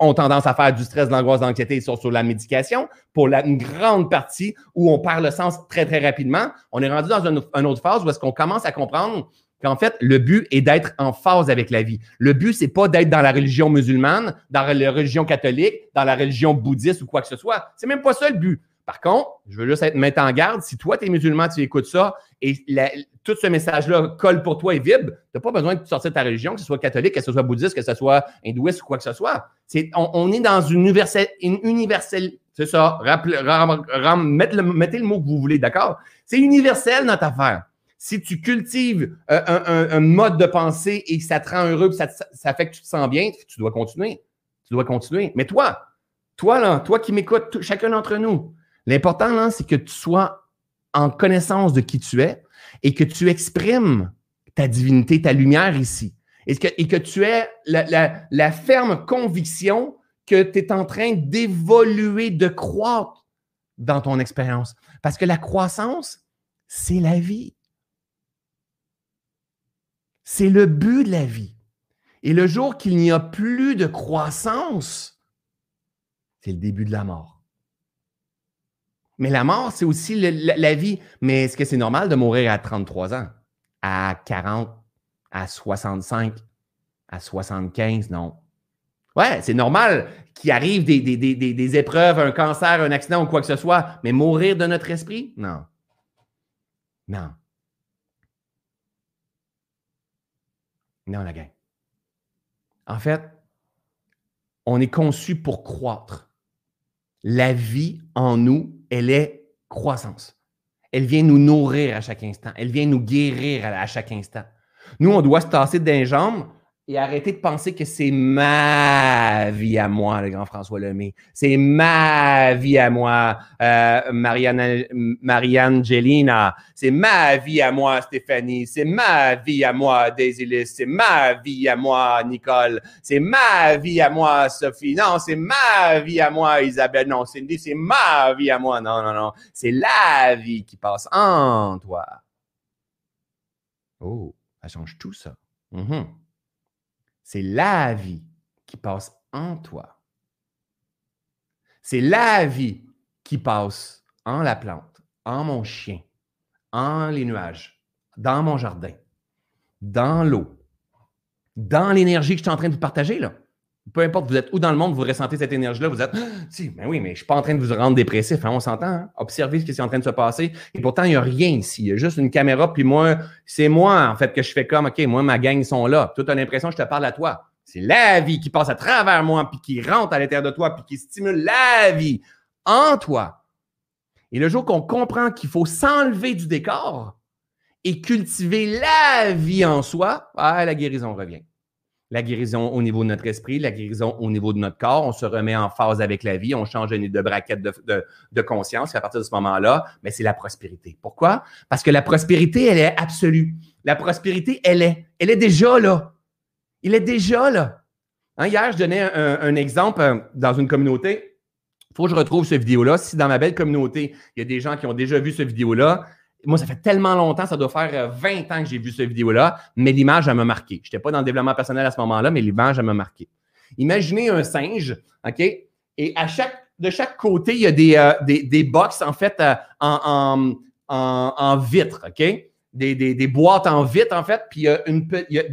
ont tendance à faire du stress, de l'angoisse, de l'anxiété sur, sur la médication. Pour une grande partie où on perd le sens très, très rapidement, on est rendu dans une, une autre phase où est-ce qu'on commence à comprendre qu'en fait, le but est d'être en phase avec la vie. Le but, c'est pas d'être dans la religion musulmane, dans la religion catholique, dans la religion bouddhiste ou quoi que ce soit. C'est même pas ça le but. Par contre, je veux juste être mettre en garde. Si toi, tu es musulman, tu écoutes ça et tout ce message-là colle pour toi et vibre, tu n'as pas besoin de sortir de ta religion, que ce soit catholique, que ce soit bouddhiste, que ce soit hindouiste ou quoi que ce soit. on, est dans une universelle, une universelle c'est ça. mettez, le, mettez le mot que vous voulez, d'accord? C'est universel notre affaire si tu cultives euh, un, mode de pensée et ça te rend heureux, ça, ça fait que tu te sens bien, tu dois continuer. Tu dois continuer. Mais toi, toi, là, toi qui m'écoutes, chacun d'entre nous, l'important, là, c'est que tu sois en connaissance de qui tu es et que tu exprimes ta divinité, ta lumière ici. Et que, et que tu aies la, la ferme conviction que tu es en train d'évoluer, de croître dans ton expérience. Parce que la croissance, c'est la vie. C'est le but de la vie. Et le jour qu'il n'y a plus de croissance, c'est le début de la mort. Mais la mort, c'est aussi la, vie. Mais est-ce que c'est normal de mourir à 33 ans, à 40, à 65, à 75? Non. Ouais, c'est normal qu'il arrive des, des, épreuves, un cancer, un accident ou quoi que ce soit, mais mourir de notre esprit? Non. Non. Non, la gang. En fait, on est conçu pour croître. La vie en nous, elle est croissance. Elle vient nous nourrir à chaque instant. Elle vient nous guérir à chaque instant. Nous, on doit se tasser d'un jambes et arrêter de penser que c'est ma vie à moi, le grand François Lemay. C'est ma vie à moi, euh, Marianne, Gelina. C'est ma vie à moi, Stéphanie. C'est ma vie à moi, Daisy C'est ma vie à moi, Nicole. C'est ma vie à moi, Sophie. Non, c'est ma vie à moi, Isabelle. Non, Cindy, c'est ma vie à moi. Non, non, non. C'est la vie qui passe en toi. Oh, ça change tout ça. Mm-hmm. C'est la vie qui passe en toi. C'est la vie qui passe en la plante, en mon chien, en les nuages, dans mon jardin, dans l'eau, dans l'énergie que je suis en train de vous partager là. Peu importe, vous êtes où dans le monde, vous ressentez cette énergie-là, vous êtes, si, ben oui, mais je ne suis pas en train de vous rendre dépressif, hein, on s'entend, hein? observez ce qui est en train de se passer. Et pourtant, il n'y a rien ici, il y a juste une caméra, puis moi, c'est moi, en fait, que je fais comme, OK, moi, ma gang sont là. Toi, tu as l'impression que je te parle à toi. C'est la vie qui passe à travers moi, puis qui rentre à l'intérieur de toi, puis qui stimule la vie en toi. Et le jour qu'on comprend qu'il faut s'enlever du décor et cultiver la vie en soi, ah, la guérison revient la guérison au niveau de notre esprit, la guérison au niveau de notre corps. On se remet en phase avec la vie, on change de braquette de, conscience. Et à partir de ce moment-là, mais c'est la prospérité. Pourquoi? Parce que la prospérité, elle est absolue. La prospérité, elle est. Elle est déjà là. Il est déjà là. Hein, hier, je donnais un, exemple euh, dans une communauté. Il faut que je retrouve cette vidéo-là. Si dans ma belle communauté, il y a des gens qui ont déjà vu cette vidéo-là, moi, ça fait tellement longtemps, ça doit faire 20 euh, ans que j'ai vu cette vidéo-là, mais l'image, elle m'a marqué. Je n'étais pas dans le développement personnel à ce moment-là, mais l'image, elle m'a marqué. Imaginez un singe, OK? Et à chaque, de chaque côté, il y a des, euh, des, box, en fait, euh, en, en, vitre, OK? Des, des, boîtes en vitre, en fait. Puis il y a une,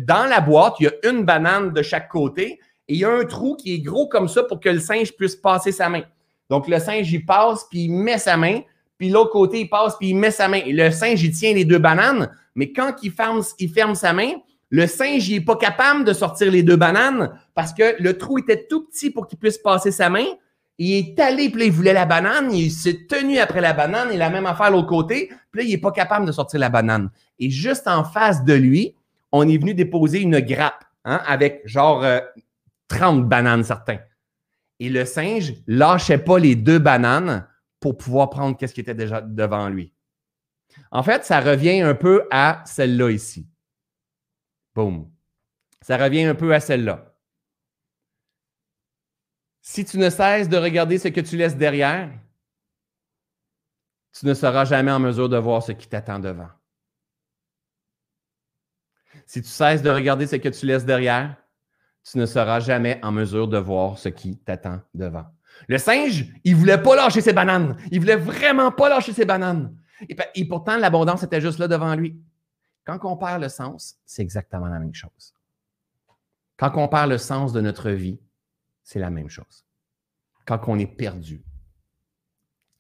dans la boîte, il y a une banane de chaque côté et il y a un trou qui est gros comme ça pour que le singe puisse passer sa main. Donc, le singe, il passe, puis il met sa main puis l'autre côté, il passe, puis il met sa main. Le singe, il tient les deux bananes, mais quand il ferme, il sa main, le singe, il n'est pas capable de sortir les deux bananes parce que le trou était tout petit pour qu'il puisse passer sa main. Il est allé, puis il voulait la banane, il s'est tenu après la banane, et la même affaire l'autre côté, puis là, il n'est pas capable de sortir la banane. Et juste en face de lui, on est venu déposer une grappe hein, avec genre 30 euh, bananes certains. Et le singe lâchait pas les deux bananes pour pouvoir prendre qu'est-ce qui était déjà devant lui. En fait, ça revient un peu à celle-là ici. Boum. Ça revient un peu à celle-là. Si tu ne cesses de regarder ce que tu laisses derrière, tu ne seras jamais en mesure de voir ce qui t'attend devant. Si tu cesses de regarder ce que tu laisses derrière, tu ne seras jamais en mesure de voir ce qui t'attend devant. Le singe, il voulait pas lâcher ses bananes. Il voulait vraiment pas lâcher ses bananes. Et, pourtant, l'abondance était juste là devant lui. Quand on perd le sens, c'est exactement la même chose. Quand on perd le sens de notre vie, c'est la même chose. Quand on est perdu,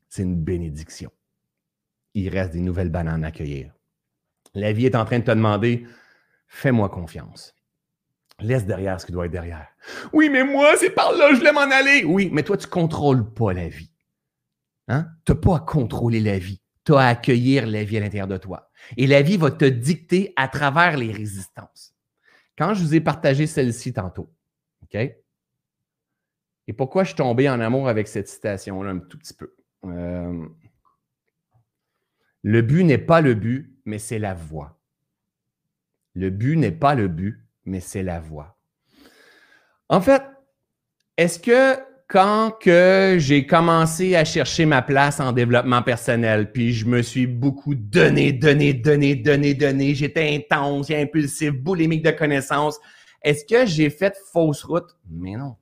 c'est une bénédiction. Il reste des nouvelles bananes à cueillir. La vie est en train de te demander, fais-moi confiance. Laisse derrière ce qui doit être derrière. Oui, mais moi, c'est par là, je voulais m'en aller. Oui, mais toi, tu ne contrôles pas la vie. Hein? Tu n'as pas à contrôler la vie. Tu as à accueillir la vie à l'intérieur de toi. Et la vie va te dicter à travers les résistances. Quand je vous ai partagé celle-ci tantôt, OK? Et pourquoi je suis tombé en amour avec cette citation-là un tout petit peu? Euh, le but n'est pas le but, mais c'est la voie. Le but n'est pas le but, mais c'est la voie. En fait, est-ce que quand que j'ai commencé à chercher ma place en développement personnel, puis je me suis beaucoup donné, donné, donné, donné, donné, j'étais intense, impulsif, boulimique de connaissances, est-ce que j'ai fait fausse route? Mais non.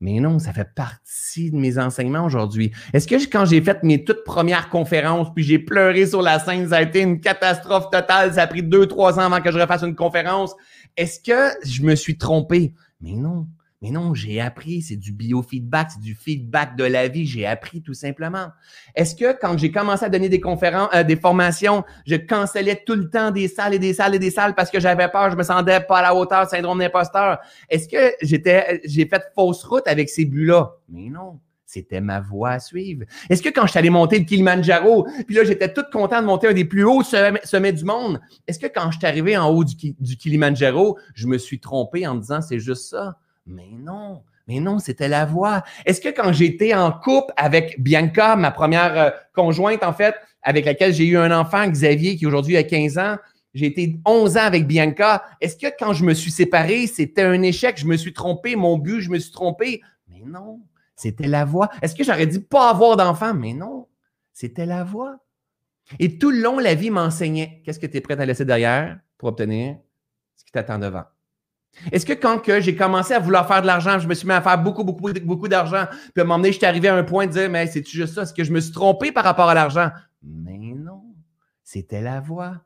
Mais non, ça fait partie de mes enseignements aujourd'hui. Est-ce que quand j'ai fait mes toutes premières conférences, puis j'ai pleuré sur la scène, ça a été une catastrophe totale, ça a pris deux, trois ans avant que je refasse une conférence, est-ce que je me suis trompé? Mais non. Mais non, j'ai appris, c'est du biofeedback, c'est du feedback de la vie, j'ai appris tout simplement. Est-ce que quand j'ai commencé à donner des conférences, euh, des formations, je cancellais tout le temps des salles et des salles et des salles parce que j'avais peur, je me sentais pas à la hauteur, syndrome d'imposteur? Est-ce que j'étais, j'ai fait fausse route avec ces buts-là? Mais non. C'était ma voie à suivre. Est-ce que quand je suis allé monter le Kilimanjaro, puis là, j'étais tout content de monter un des plus hauts sommets, du monde, est-ce que quand je suis arrivé en haut du, du Kilimanjaro, je me suis trompé en me disant c'est juste ça? Mais non. Mais non, c'était la voie. Est-ce que quand j'étais en couple avec Bianca, ma première euh, conjointe, en fait, avec laquelle j'ai eu un enfant, Xavier, qui aujourd'hui a 15 ans, j'ai été 11 ans avec Bianca. Est-ce que quand je me suis séparé, c'était un échec? Je me suis trompé, mon but, je me suis trompé? Mais non. C'était la voie. Est-ce que j'aurais dit pas avoir d'enfant? Mais non, c'était la voie. Et tout le long, la vie m'enseignait qu'est-ce que tu es prêt à laisser derrière pour obtenir ce qui t'attend devant? Est-ce que quand que j'ai commencé à vouloir faire de l'argent, je me suis mis à faire beaucoup, beaucoup, beaucoup d'argent, puis à un moment donné, j'étais arrivé à un point de dire, mais c'est juste ça, est-ce que je me suis trompé par rapport à l'argent? Mais non, c'était la voie.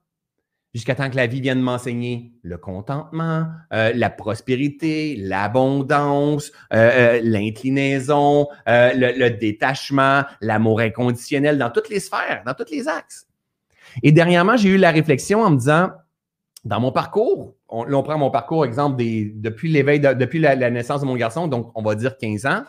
Jusqu'à temps que la vie vienne m'enseigner le contentement, euh, la prospérité, l'abondance, euh, euh, l'inclinaison, le, le détachement, l'amour inconditionnel dans toutes les sphères, dans tous les axes. Et dernièrement, j'ai eu la réflexion en me disant, dans mon parcours, on, prend mon parcours, exemple, depuis l'éveil, depuis la, naissance de mon garçon, donc on va dire 15 ans.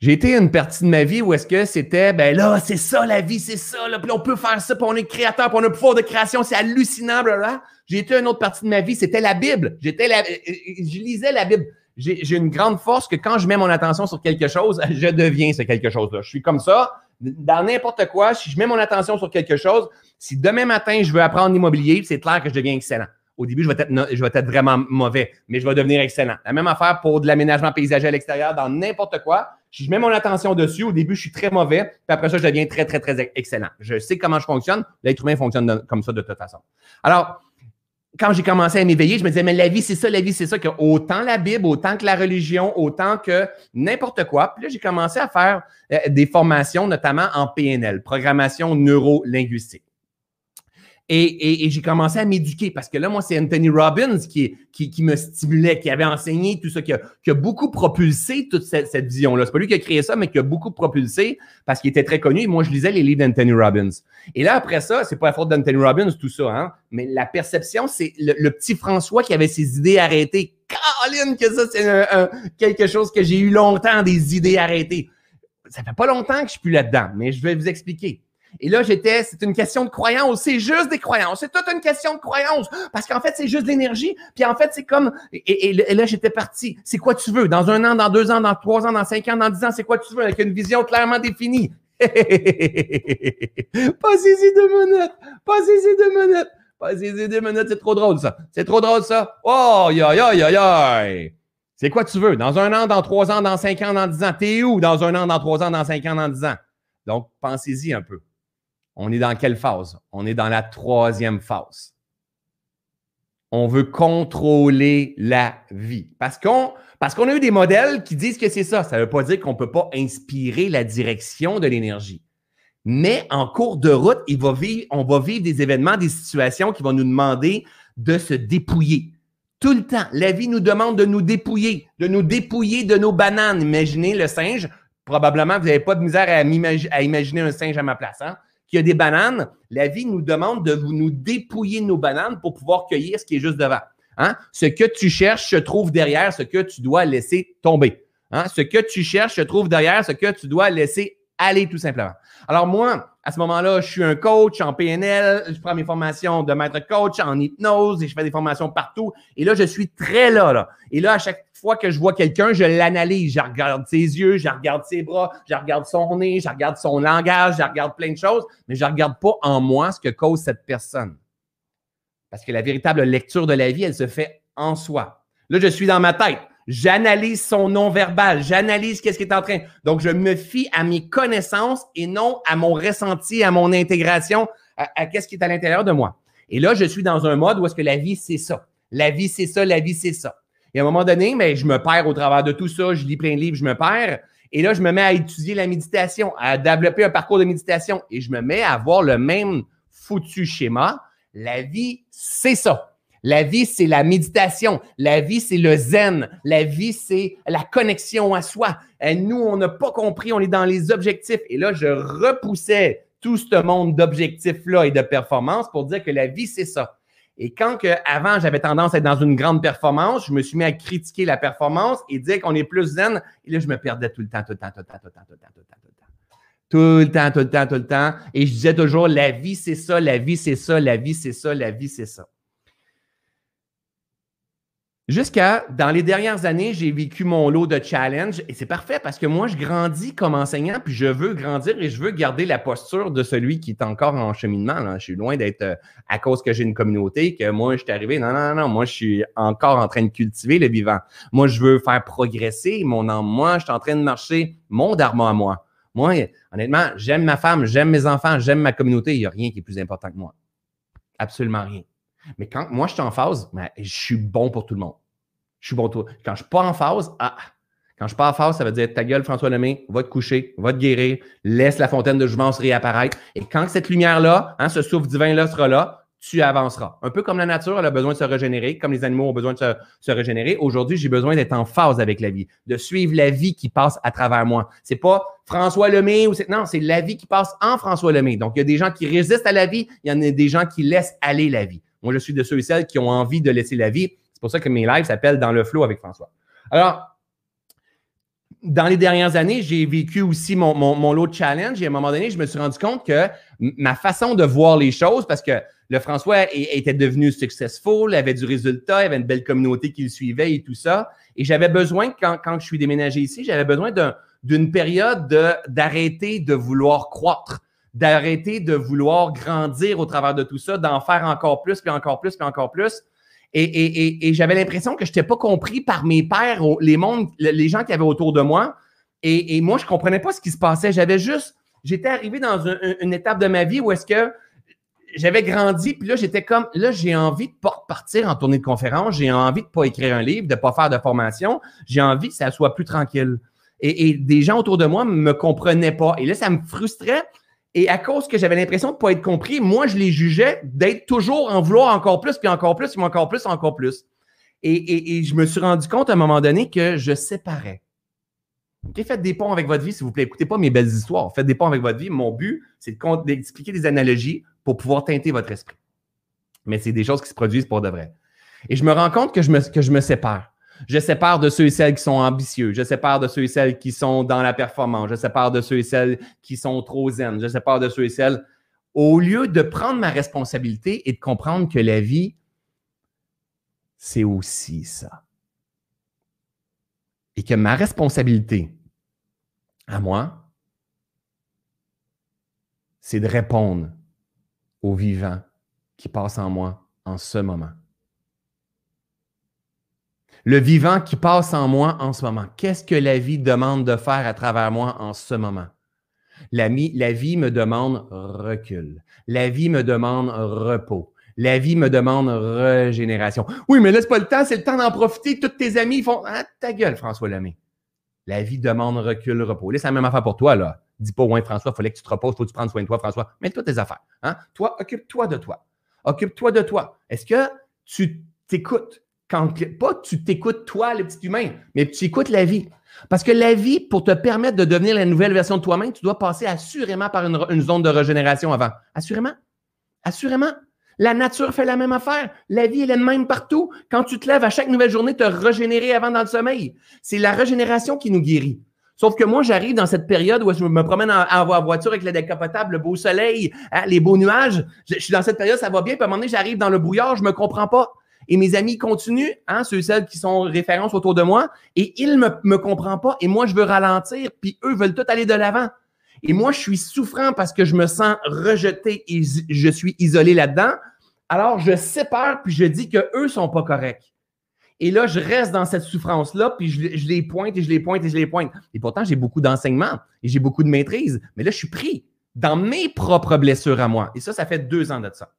J'ai été une partie de ma vie où est-ce que c'était, ben là, c'est ça la vie, c'est ça, là, puis on peut faire ça, puis on est créateur, puis on a le pouvoir de création, c'est hallucinant, là. J'ai été une autre partie de ma vie, c'était la Bible. J'étais la, je lisais la Bible. J'ai une grande force que quand je mets mon attention sur quelque chose, <laughs> je deviens ce quelque chose-là. Je suis comme ça, dans n'importe quoi, si je mets mon attention sur quelque chose, si demain matin, je veux apprendre l'immobilier, c'est clair que je deviens excellent. Au début, je vais, être, je vais être vraiment mauvais, mais je vais devenir excellent. La même affaire pour de l'aménagement paysager à l'extérieur, dans n'importe quoi. Si je mets mon attention dessus, au début, je suis très mauvais, puis après ça, je deviens très, très, très excellent. Je sais comment je fonctionne. L'être humain fonctionne comme ça de toute façon. Alors, quand j'ai commencé à m'éveiller, je me disais, mais la vie, c'est ça, la vie, c'est ça, que autant la Bible, autant que la religion, autant que n'importe quoi. Puis là, j'ai commencé à faire euh, des formations, notamment en PNL, programmation neuro-linguistique. Et, j'ai commencé à m'éduquer parce que là, moi, c'est Anthony Robbins qui, me stimulait, qui avait enseigné tout ça, qui a, beaucoup propulsé toute cette, vision-là. C'est pas lui qui a créé ça, mais qui a beaucoup propulsé parce qu'il était très connu. Et moi, je lisais les livres d'Anthony Robbins. Et là, après ça, c'est pas la faute d'Anthony Robbins, tout ça, hein, mais la perception, c'est le, petit François qui avait ses idées arrêtées. Caroline, que ça, c'est quelque chose que j'ai eu longtemps, des idées arrêtées. Ça fait pas longtemps que je suis plus là-dedans, mais je vais vous expliquer. Et là, j'étais, c'est une question de croyance. C'est juste des croyances. C'est toute une question de croyance. Parce qu'en fait, c'est juste l'énergie. Puis en fait, c'est comme, et, là, j'étais parti. C'est quoi tu veux? Dans un an, dans deux ans, dans trois ans, dans cinq ans, dans dix ans, c'est quoi tu veux? Avec une vision clairement définie? <laughs> Passez-y deux minutes. Passez-y deux minutes. Passez-y deux minutes. C'est trop drôle, ça. C'est trop drôle, ça. Oh, aïe, aïe, aïe, aïe. C'est quoi tu veux? Dans un an, dans trois ans, dans cinq ans, dans dix ans. T'es où dans un an, dans trois ans, dans cinq ans, dans dix ans? Donc, pensez-y un peu. On est dans quelle phase? On est dans la troisième phase. On veut contrôler la vie. Parce qu'on a eu des modèles qui disent que c'est ça. Ça ne veut pas dire qu'on ne peut pas inspirer la direction de l'énergie. Mais en cours de route, on va vivre des événements, des situations qui vont nous demander de se dépouiller. Tout le temps, la vie nous demande de nous dépouiller, de nous dépouiller de nos bananes. Imaginez le singe. Probablement, vous n'avez pas de misère à, à, imaginer un singe à ma place. Hein? Qu'il y a des bananes, la vie nous demande de nous dépouiller nos bananes pour pouvoir cueillir ce qui est juste devant. Hein? Ce que tu cherches se trouve derrière ce que tu dois laisser tomber. Hein? Ce que tu cherches se trouve derrière ce que tu dois laisser aller tout simplement. Alors moi, à ce moment-là, je suis un coach en PNL, je prends mes formations de maître coach en hypnose et je fais des formations partout. Et là, je suis très là. là. Et là, à chaque fois que je vois quelqu'un, je l'analyse. Je regarde ses yeux, je regarde ses bras, je regarde son nez, je regarde son langage, je regarde plein de choses, mais je ne regarde pas en moi ce que cause cette personne. Parce que la véritable lecture de la vie, elle se fait en soi. Là, je suis dans ma tête. J'analyse son non-verbal, j'analyse qu'est-ce qui est en train. Donc, je me fie à mes connaissances et non à mon ressenti, à mon intégration, à, qu'est-ce qui est à l'intérieur de moi. Et là, je suis dans un mode où est-ce que la vie, c'est ça. La vie, c'est ça, la vie, c'est ça. Et à un moment donné, mais je me perds au travers de tout ça, je lis plein de livres, je me perds. Et là, je me mets à étudier la méditation, à développer un parcours de méditation et je me mets à avoir le même foutu schéma. La vie, c'est ça. La vie, c'est la méditation. La vie, c'est le zen. La vie, c'est la connexion à soi. Nous, on n'a pas compris, on est dans les objectifs. Et là, je repoussais tout ce monde d'objectifs-là et de performance pour dire que la vie, c'est ça. Et quand que, avant, j'avais tendance à être dans une grande performance, je me suis mis à critiquer la performance et dire qu'on est plus zen. Et là, je me perdais tout le temps, tout le temps, tout le temps, tout le temps, tout le temps, tout le temps, tout le temps. Tout le temps, tout le temps, tout le temps. Et je disais toujours, la vie, c'est ça, la vie, c'est ça, la vie, c'est ça, la vie, c'est ça. Jusqu'à, dans les dernières années, j'ai vécu mon lot de challenges et c'est parfait parce que moi, je grandis comme enseignant puis je veux grandir et je veux garder la posture de celui qui est encore en cheminement. Je suis loin d'être euh, à cause que j'ai une communauté, que moi, je suis arrivé. Non, non, non, moi, je suis encore en train de cultiver le vivant. Moi, je veux faire progresser mon âme. Moi, je suis en train de marcher mon dharma à moi. Moi, honnêtement, j'aime ma femme, j'aime mes enfants, j'aime ma communauté. Il n'y a rien qui est plus important que moi. Absolument rien. Mais quand moi, je suis en phase, je suis bon pour tout le monde. Je suis bon pour tout. Quand je ne suis pas en phase, ah, quand je suis pas en phase, ça veut dire ta gueule, François Lemay, va te coucher, va te guérir, laisse la fontaine de jouvence réapparaître. Et quand cette lumière-là, hein, ce souffle divin-là sera là, tu avanceras. Un peu comme la nature, elle a besoin de se régénérer, comme les animaux ont besoin de se, régénérer. Aujourd'hui, j'ai besoin d'être en phase avec la vie, de suivre la vie qui passe à travers moi. C'est pas François Lemay ou c'est non, c'est la vie qui passe en François Lemay. Donc, il y a des gens qui résistent à la vie, il y en a des gens qui laissent aller la vie. Moi, je suis de ceux et celles qui ont envie de laisser la vie. C'est pour ça que mes lives s'appellent Dans le flow avec François. Alors, dans les dernières années, j'ai vécu aussi mon, mon, lot de challenge et à un moment donné, je me suis rendu compte que ma façon de voir les choses, parce que le François était devenu successful, avait du résultat, il avait une belle communauté qui le suivait et tout ça. Et j'avais besoin, quand, quand je suis déménagé ici, j'avais besoin d'une période d'arrêter de, vouloir croître, d'arrêter de vouloir grandir au travers de tout ça, d'en faire encore plus, puis encore plus, puis encore plus. Et, j'avais l'impression que je n'étais pas compris par mes pères, les, mondes, les gens qui avaient autour de moi. Et, moi, je ne comprenais pas ce qui se passait. J'avais juste, j'étais arrivé dans une étape de ma vie où est-ce que j'avais grandi, puis là, j'étais comme, là, j'ai envie de pas partir en tournée de conférence, j'ai envie de pas écrire un livre, de pas faire de formation, j'ai envie que ça soit plus tranquille. Et, des gens autour de moi me comprenaient pas. Et là, ça me frustrait et à cause que j'avais l'impression de ne pas être compris, moi, je les jugeais d'être toujours en vouloir encore plus, puis encore plus, puis encore plus, encore plus. Et, je me suis rendu compte à un moment donné que je séparais. Faites des ponts avec votre vie, s'il vous plaît. Écoutez pas mes belles histoires. Faites des ponts avec votre vie. Mon but, c'est d'expliquer des analogies pour pouvoir teinter votre esprit. Mais c'est des choses qui se produisent pour de vrai. Et je me rends compte que je me sépare. Je sépare de ceux et celles qui sont ambitieux. Je sépare de ceux et celles qui sont dans la performance. Je sépare de ceux et celles qui sont trop zen. Je sépare de ceux et celles. Au lieu de prendre ma responsabilité et de comprendre que la vie, c'est aussi ça. Et que ma responsabilité à moi, c'est de répondre aux vivants qui passent en moi en ce moment le vivant qui passe en moi en ce moment. Qu'est-ce que la vie demande de faire à travers moi en ce moment? La, la vie me demande recul. La vie me demande repos. La vie me demande régénération. Oui, mais là, c'est pas le temps, c'est le temps d'en profiter. Tous tes amis font Ah, ta gueule, François Lemay. La vie demande recul, repos. Là, c'est la même affaire pour toi, là. Dis pas, ouais, François, il fallait que tu te reposes, faut que tu prennes soin de toi, François. Mets-toi tes affaires. Hein? Toi, occupe-toi de toi. Occupe-toi de toi. Est-ce que tu t'écoutes? Quand pas tu t'écoutes toi, le petit humain, mais tu écoutes la vie. Parce que la vie, pour te permettre de devenir la nouvelle version de toi-même, tu dois passer assurément par une, zone de régénération avant. Assurément. Assurément. La nature fait la même affaire. La vie, elle est la même partout. Quand tu te lèves à chaque nouvelle journée, te régénérer avant dans le sommeil. C'est la régénération qui nous guérit. Sauf que moi, j'arrive dans cette période où je me promène en, voiture avec la décapotable, le beau soleil, hein, les beaux nuages. Je, je, suis dans cette période, ça va bien. Puis à un moment donné, j'arrive dans le brouillard, je me comprends pas. Et mes amis continuent, hein, ceux et celles qui sont références autour de moi, et ils ne me, me comprennent pas, et moi, je veux ralentir, puis eux veulent tout aller de l'avant. Et moi, je suis souffrant parce que je me sens rejeté et je suis isolé là-dedans. Alors, je sépare, puis je dis que eux sont pas corrects. Et là, je reste dans cette souffrance-là, puis je, je, les pointe et je les pointe et je les pointe. Et pourtant, j'ai beaucoup d'enseignement et j'ai beaucoup de maîtrise. Mais là, je suis pris dans mes propres blessures à moi. Et ça, ça fait deux ans de ça.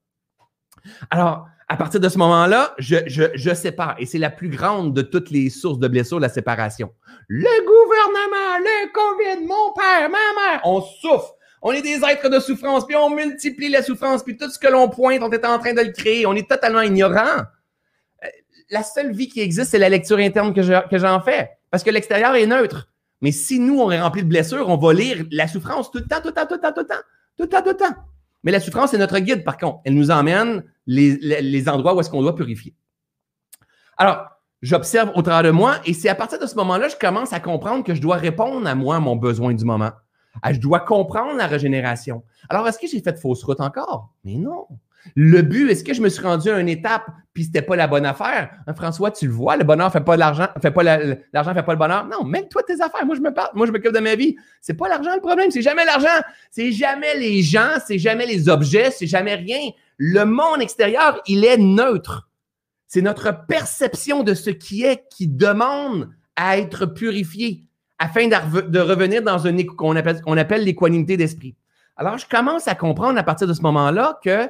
Alors, à partir de ce moment-là, je, je, sépare. Et c'est la plus grande de toutes les sources de blessures, la séparation. Le gouvernement, le COVID, mon père, ma mère, on souffre. On est des êtres de souffrance, puis on multiplie la souffrance, puis tout ce que l'on pointe, on est en train de le créer. On est totalement ignorant. Euh, la seule vie qui existe, c'est la lecture interne que j'en fais. Parce que l'extérieur est neutre. Mais si nous, on est rempli de blessures, on va lire la souffrance tout le temps, tout le temps, tout le temps, tout le temps, tout le temps, tout le temps. Mais la souffrance est notre guide, par contre. Elle nous emmène les, endroits où est-ce qu'on doit purifier. Alors, j'observe au travers de moi et c'est à partir de ce moment-là, je commence à comprendre que je dois répondre à moi, à mon besoin du moment. Ah, je dois comprendre la régénération. Alors, est-ce que j'ai fait de fausse route encore? Mais non. Le but, est-ce que je me suis rendu à une étape puis c'était pas la bonne affaire? Hein, François, tu le vois, le bonheur fait pas l'argent, fait pas l'argent fait pas le bonheur. Non, même toi tes affaires. Moi, je me parle, moi, je m'occupe de ma vie. C'est pas l'argent le problème, c'est jamais l'argent. C'est jamais les gens, c'est jamais les objets, c'est jamais rien. Le monde extérieur, il est neutre. C'est notre perception de ce qui est qui demande à être purifié afin de revenir dans un qu'on appelle, qu'on appelle l'équanimité d'esprit. Alors, je commence à comprendre à partir de ce moment-là que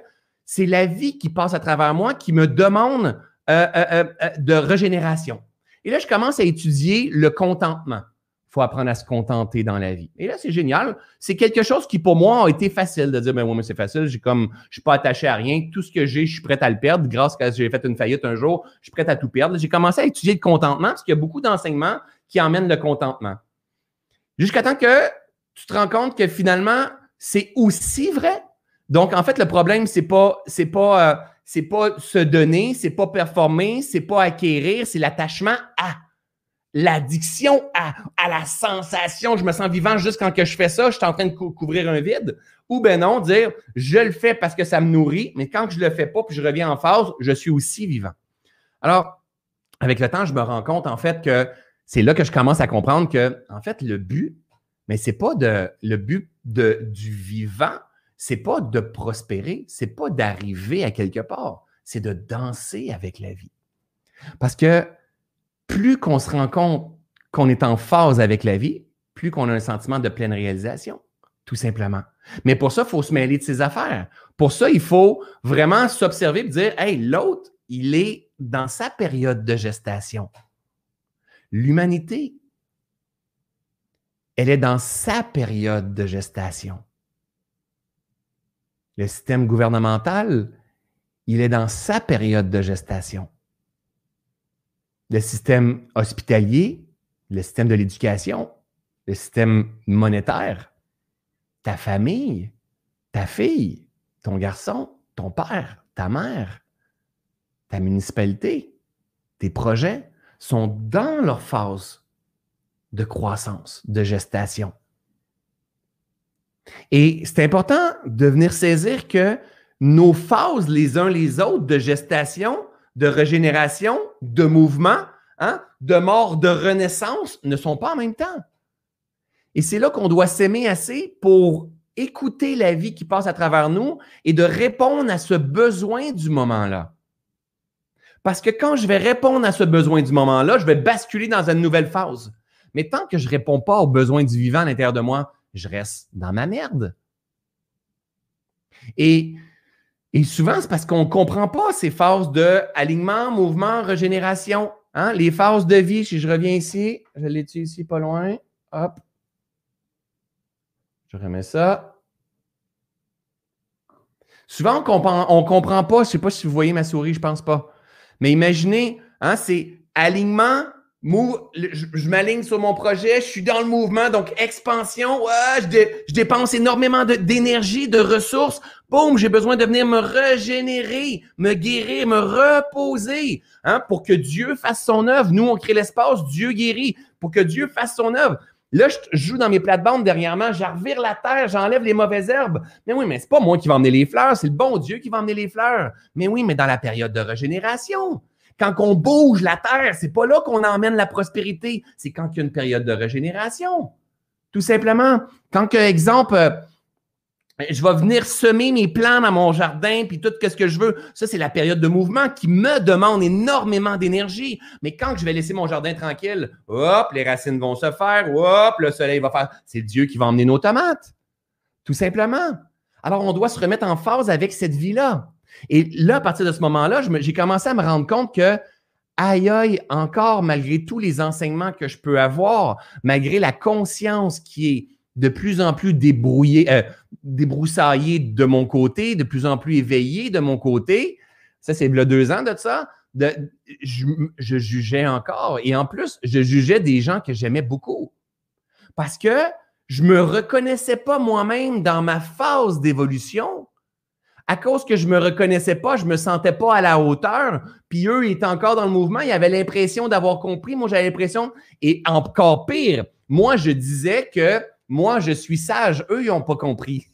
c'est la vie qui passe à travers moi qui me demande euh, euh, euh, de régénération. Et là, je commence à étudier le contentement. Il faut apprendre à se contenter dans la vie. Et là, c'est génial. C'est quelque chose qui, pour moi, a été facile de dire, ben oui, mais c'est facile. J'ai comme, je suis pas attaché à rien. Tout ce que j'ai, je suis prêt à le perdre. Grâce à j'ai fait une faillite un jour, je suis prêt à tout perdre. J'ai commencé à étudier le contentement parce qu'il y a beaucoup d'enseignements qui emmènent le contentement. Jusqu'à temps que tu te rends compte que finalement, c'est aussi vrai. Donc, en fait, le problème, c'est pas, pas, c'est pas se donner, c'est pas performer, c'est pas acquérir, c'est l'attachement à l'addiction à, à, la sensation, je me sens vivant juste quand que je fais ça, je suis en train de couvrir un vide. Ou ben non, dire je le fais parce que ça me nourrit, mais quand je le fais pas puis je reviens en phase, je suis aussi vivant. Alors, avec le temps, je me rends compte en fait que c'est là que je commence à comprendre que en fait le but, mais c'est pas de le but de, du vivant, c'est pas de prospérer, c'est pas d'arriver à quelque part, c'est de danser avec la vie. Parce que plus qu'on se rend compte qu'on est en phase avec la vie, plus qu'on a un sentiment de pleine réalisation, tout simplement. Mais pour ça, il faut se mêler de ses affaires. Pour ça, il faut vraiment s'observer et dire, hey, l'autre, il est dans sa période de gestation. L'humanité, elle est dans sa période de gestation. Le système gouvernemental, il est dans sa période de gestation. Le système hospitalier, le système de l'éducation, le système monétaire, ta famille, ta fille, ton garçon, ton père, ta mère, ta municipalité, tes projets sont dans leur phase de croissance, de gestation. Et c'est important de venir saisir que nos phases les uns les autres de gestation, de régénération, de mouvement, hein, de mort, de renaissance ne sont pas en même temps. Et c'est là qu'on doit s'aimer assez pour écouter la vie qui passe à travers nous et de répondre à ce besoin du moment-là. Parce que quand je vais répondre à ce besoin du moment-là, je vais basculer dans une nouvelle phase. Mais tant que je ne réponds pas aux besoins du vivant à l'intérieur de moi, je reste dans ma merde. Et, et souvent, c'est parce qu'on ne comprend pas ces phases de alignement, mouvement, régénération. Hein? Les phases de vie, si je reviens ici, je l'ai ici pas loin. Hop. Je remets ça. Souvent, on ne comprend, on comprend pas, je ne sais pas si vous voyez ma souris, je ne pense pas. Mais imaginez, hein, c'est alignement, je, m'aligne sur mon projet, je suis dans le mouvement, donc expansion, je, je dépense énormément d'énergie, de, ressources. Boum, j'ai besoin de venir me régénérer, me guérir, me reposer, hein, pour que Dieu fasse son œuvre. Nous, on crée l'espace, Dieu guérit, pour que Dieu fasse son œuvre. Là, je joue dans mes plates-bandes dernièrement, je revire la terre, j'enlève les mauvaises herbes. Mais oui, mais c'est pas moi qui va emmener les fleurs, c'est le bon Dieu qui va emmener les fleurs. Mais oui, mais dans la période de régénération. Quand on bouge la terre, c'est pas là qu'on emmène la prospérité, c'est quand il y a une période de régénération. Tout simplement. Quand, par exemple, euh, je vais venir semer mes plants dans mon jardin, puis tout ce que je veux. Ça, c'est la période de mouvement qui me demande énormément d'énergie. Mais quand je vais laisser mon jardin tranquille, hop, les racines vont se faire, hop, le soleil va faire. C'est Dieu qui va emmener nos tomates. Tout simplement. Alors, on doit se remettre en phase avec cette vie-là. Et là, à partir de ce moment-là, j'ai commencé à me rendre compte que, aïe, aïe, encore, malgré tous les enseignements que je peux avoir, malgré la conscience qui est de plus en plus débrouillée, euh, débroussaillée de mon côté, de plus en plus éveillée de mon côté, ça, c'est le deux ans de ça, je, je, jugeais encore. Et en plus, je jugeais des gens que j'aimais beaucoup. Parce que je ne me reconnaissais pas moi-même dans ma phase d'évolution à cause que je me reconnaissais pas, je me sentais pas à la hauteur. Puis eux, ils étaient encore dans le mouvement, ils avaient l'impression d'avoir compris. Moi, j'avais l'impression, et encore pire, moi, je disais que moi, je suis sage. Eux, ils n'ont pas compris. <laughs>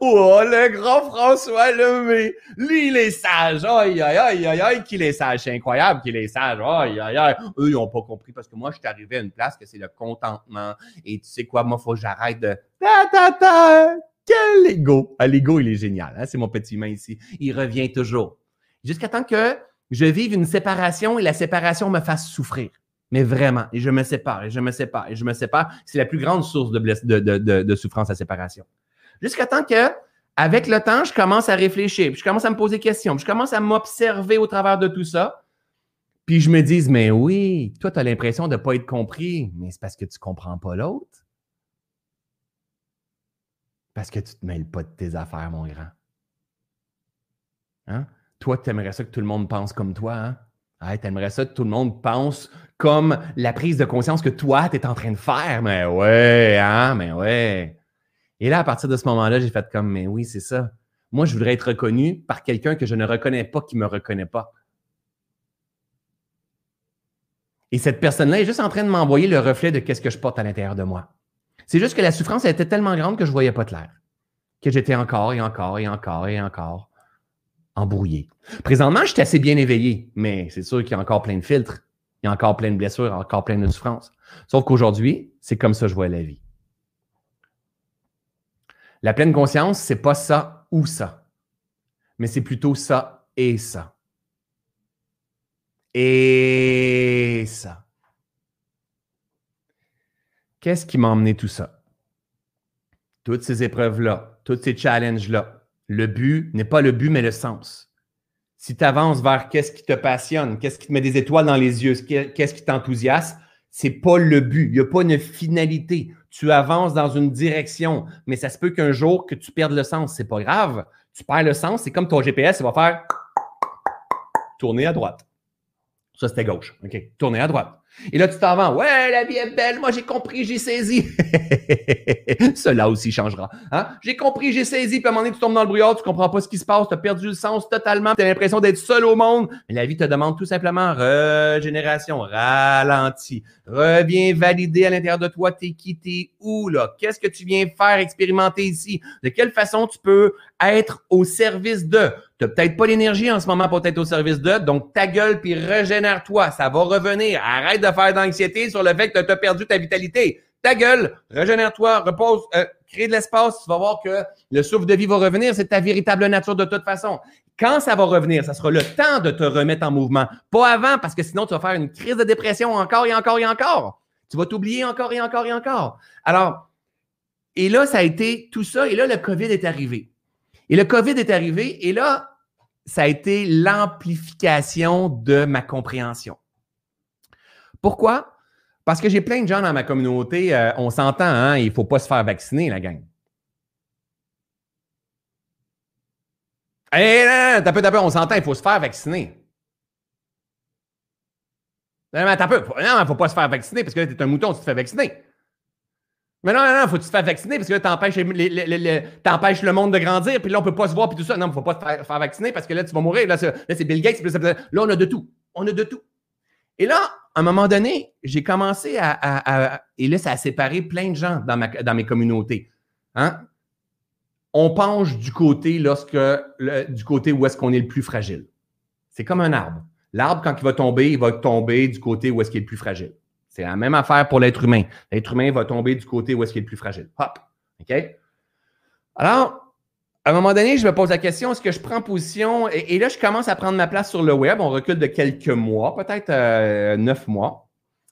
oh, le grand François Lemay. Lui, il est sage. Aïe, aïe, aïe, aïe, aïe, qu'il est sage. C'est incroyable qu'il est sage. Aïe, aïe, aïe. Eux, ils n'ont pas compris parce que moi, je suis arrivé à une place que c'est le contentement. Et tu sais quoi, moi, faut que j'arrête de ta, quel ego! Ah, l'ego, il est génial. Hein? C'est mon petit main ici. Il revient toujours. Jusqu'à temps que je vive une séparation et la séparation me fasse souffrir. Mais vraiment, et je me sépare, et je me sépare, et je me sépare. C'est la plus grande source de souffrance, la séparation. Jusqu'à temps que, Avec le temps, je commence à réfléchir, puis je commence à me poser des questions, puis je commence à m'observer au travers de tout ça. Puis je me dis, mais oui, toi, tu as l'impression de ne pas être compris, mais c'est parce que tu ne comprends pas l'autre. Parce que tu ne te mêles pas de tes affaires, mon grand. Hein? Toi, tu aimerais ça que tout le monde pense comme toi, hein? tu aimerais ça que tout le monde pense comme la prise de conscience que toi, tu es en train de faire. Mais ouais, hein, mais ouais. Et là, à partir de ce moment-là, j'ai fait comme, mais oui, c'est ça. Moi, je voudrais être reconnu par quelqu'un que je ne reconnais pas, qui ne me reconnaît pas. Et cette personne-là est juste en train de m'envoyer le reflet de qu'est-ce que je porte à l'intérieur de moi. C'est juste que la souffrance était tellement grande que je ne voyais pas clair. Que j'étais encore et encore et encore et encore embrouillé. Présentement, je suis assez bien éveillé, mais c'est sûr qu'il y a encore plein de filtres. Il y a encore plein de blessures, encore plein de souffrances. Sauf qu'aujourd'hui, c'est comme ça que je vois la vie. La pleine conscience, c'est pas ça ou ça, mais c'est plutôt ça et ça. Et ça. Qu'est-ce qui m'a emmené tout ça? Toutes ces épreuves-là, tous ces challenges-là, le but n'est pas le but, mais le sens. Si tu avances vers qu'est-ce qui te passionne, qu'est-ce qui te met des étoiles dans les yeux, qu'est-ce qui t'enthousiasme, c'est pas le but. Il n'y a pas une finalité. Tu avances dans une direction, mais ça se peut qu'un jour que tu perdes le sens. C'est pas grave. Tu perds le sens, c'est comme ton GPS, il va faire tourner à droite. Ça, c'était gauche. OK. Tourner à droite. Et là, tu t'en vas. Ouais, la vie est belle. Moi, j'ai compris, j'ai saisi. <laughs> Cela aussi changera. Hein? J'ai compris, j'ai saisi. Puis à un moment donné, tu tombes dans le brouillard, tu comprends pas ce qui se passe, tu as perdu le sens totalement. Tu as l'impression d'être seul au monde. Mais la vie te demande tout simplement régénération, ralenti. Reviens valider à l'intérieur de toi, t'es qui, t'es où, là? Qu'est-ce que tu viens faire, expérimenter ici? De quelle façon tu peux être au service de? Tu peut-être pas l'énergie en ce moment pour être au service de, donc ta gueule puis régénère-toi. Ça va revenir. Arrête de faire d'anxiété sur le fait que tu as perdu ta vitalité. Ta gueule, régénère-toi, repose, euh, crée de l'espace. Tu vas voir que le souffle de vie va revenir. C'est ta véritable nature de toute façon. Quand ça va revenir, ça sera le temps de te remettre en mouvement. Pas avant, parce que sinon, tu vas faire une crise de dépression encore et encore et encore. Tu vas t'oublier encore et encore et encore. Alors, et là, ça a été tout ça. Et là, le COVID est arrivé. Et le COVID est arrivé et là, ça a été l'amplification de ma compréhension. Pourquoi? Parce que j'ai plein de gens dans ma communauté, euh, on s'entend, hein, il ne faut pas se faire vacciner, la gang. Hé, hey, t'as peu, peu, on s'entend, il faut se faire vacciner. Non, mais t'as peu. Non, il ne faut pas se faire vacciner parce que là, t'es un mouton, tu te fais vacciner. Mais non, non, non, faut que tu te fasses vacciner parce que là, t'empêches, le monde de grandir, puis là, on peut pas se voir, puis tout ça. Non, il faut pas te faire, vacciner parce que là, tu vas mourir. Là, c'est Bill Gates. Là, on a de tout. On a de tout. Et là, à un moment donné, j'ai commencé à, Et là, ça a séparé plein de gens dans mes communautés. Hein? On penche du côté lorsque du côté où est-ce qu'on est le plus fragile. C'est comme un arbre. L'arbre, quand il va tomber, il va tomber du côté où est-ce qu'il est le plus fragile. C'est la même affaire pour l'être humain. L'être humain va tomber du côté où est-ce qu'il est le plus fragile. Hop. OK? Alors, à un moment donné, je me pose la question, est-ce que je prends position? Et, là, je commence à prendre ma place sur le web. On recule de quelques mois, peut-être euh, neuf mois.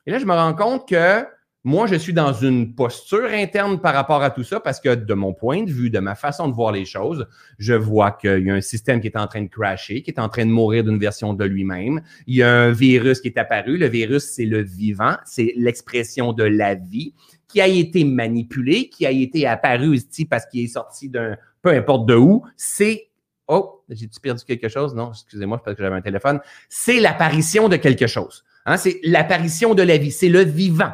Et là, je me rends compte que moi, je suis dans une posture interne par rapport à tout ça parce que de mon point de vue, de ma façon de voir les choses, je vois qu'il y a un système qui est en train de crasher, qui est en train de mourir d'une version de lui-même. Il y a un virus qui est apparu. Le virus, c'est le vivant, c'est l'expression de la vie qui a été manipulé, qui a été apparu ici parce qu'il est sorti d'un peu importe de où. C'est Oh, j'ai-tu perdu quelque chose? Non, excusez-moi, parce que j'avais un téléphone. C'est l'apparition de quelque chose. Hein, c'est l'apparition de la vie, c'est le vivant.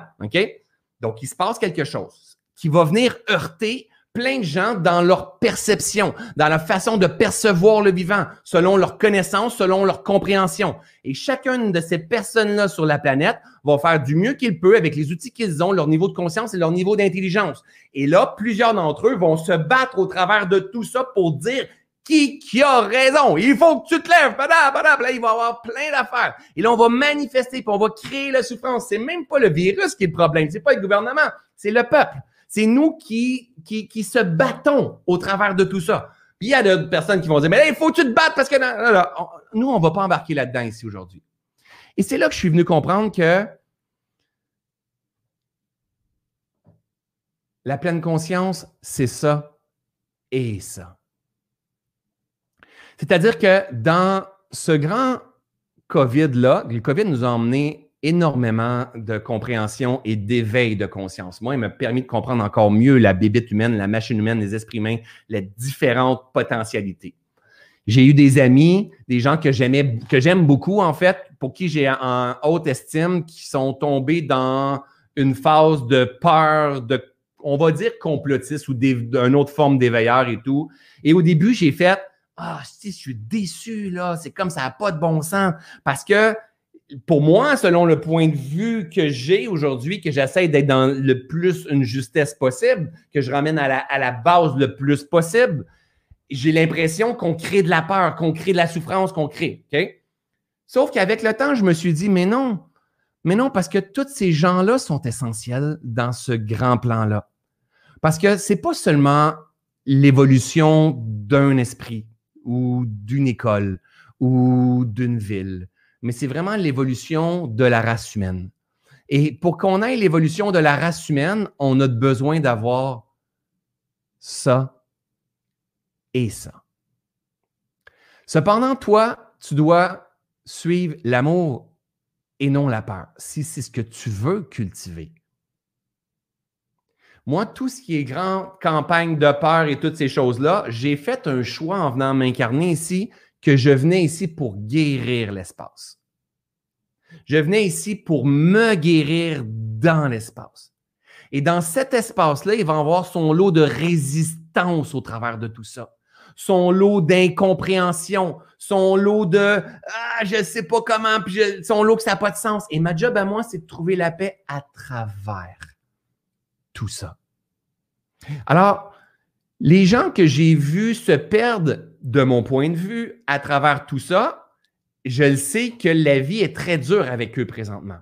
Donc, il se passe quelque chose qui va venir heurter plein de gens dans leur perception, dans la façon de percevoir le vivant, selon leur connaissance, selon leur compréhension. Et chacune de ces personnes-là sur la planète va faire du mieux qu'il peut avec les outils qu'ils ont, leur niveau de conscience et leur niveau d'intelligence. Et là, plusieurs d'entre eux vont se battre au travers de tout ça pour dire qui, qui a raison. Il faut que tu te lèves. Là, il va y avoir plein d'affaires. Et là, on va manifester, puis on va créer la souffrance. C'est même pas le virus qui est le problème. C'est pas le gouvernement. C'est le peuple. C'est nous qui, qui, qui se battons au travers de tout ça. Puis il y a d'autres personnes qui vont dire, mais il faut que tu te battes parce que nous, on va pas embarquer là-dedans ici aujourd'hui. Et c'est là que je suis venu comprendre que la pleine conscience, c'est ça et ça. C'est-à-dire que dans ce grand COVID-là, le COVID nous a emmené énormément de compréhension et d'éveil de conscience. Moi, il m'a permis de comprendre encore mieux la bébite humaine, la machine humaine, les esprits humains, les différentes potentialités. J'ai eu des amis, des gens que j'aimais, que j'aime beaucoup, en fait, pour qui j'ai en haute estime, qui sont tombés dans une phase de peur, de, on va dire complotiste ou d'une autre forme d'éveilleur et tout. Et au début, j'ai fait, ah, si, je suis déçu, là, c'est comme ça n'a pas de bon sens. Parce que pour moi, selon le point de vue que j'ai aujourd'hui, que j'essaie d'être dans le plus une justesse possible, que je ramène à la, à la base le plus possible, j'ai l'impression qu'on crée de la peur, qu'on crée de la souffrance, qu'on crée. OK? Sauf qu'avec le temps, je me suis dit, mais non, mais non, parce que tous ces gens-là sont essentiels dans ce grand plan-là. Parce que ce n'est pas seulement l'évolution d'un esprit ou d'une école ou d'une ville, mais c'est vraiment l'évolution de la race humaine. Et pour qu'on ait l'évolution de la race humaine, on a besoin d'avoir ça et ça. Cependant, toi, tu dois suivre l'amour et non la peur, si c'est ce que tu veux cultiver. Moi, tout ce qui est grand campagne de peur et toutes ces choses-là, j'ai fait un choix en venant m'incarner ici que je venais ici pour guérir l'espace. Je venais ici pour me guérir dans l'espace. Et dans cet espace-là, il va avoir son lot de résistance au travers de tout ça son lot d'incompréhension, son lot de Ah, je ne sais pas comment, puis son lot que ça n'a pas de sens. Et ma job à moi, c'est de trouver la paix à travers ça. Alors, les gens que j'ai vus se perdre de mon point de vue à travers tout ça, je le sais que la vie est très dure avec eux présentement.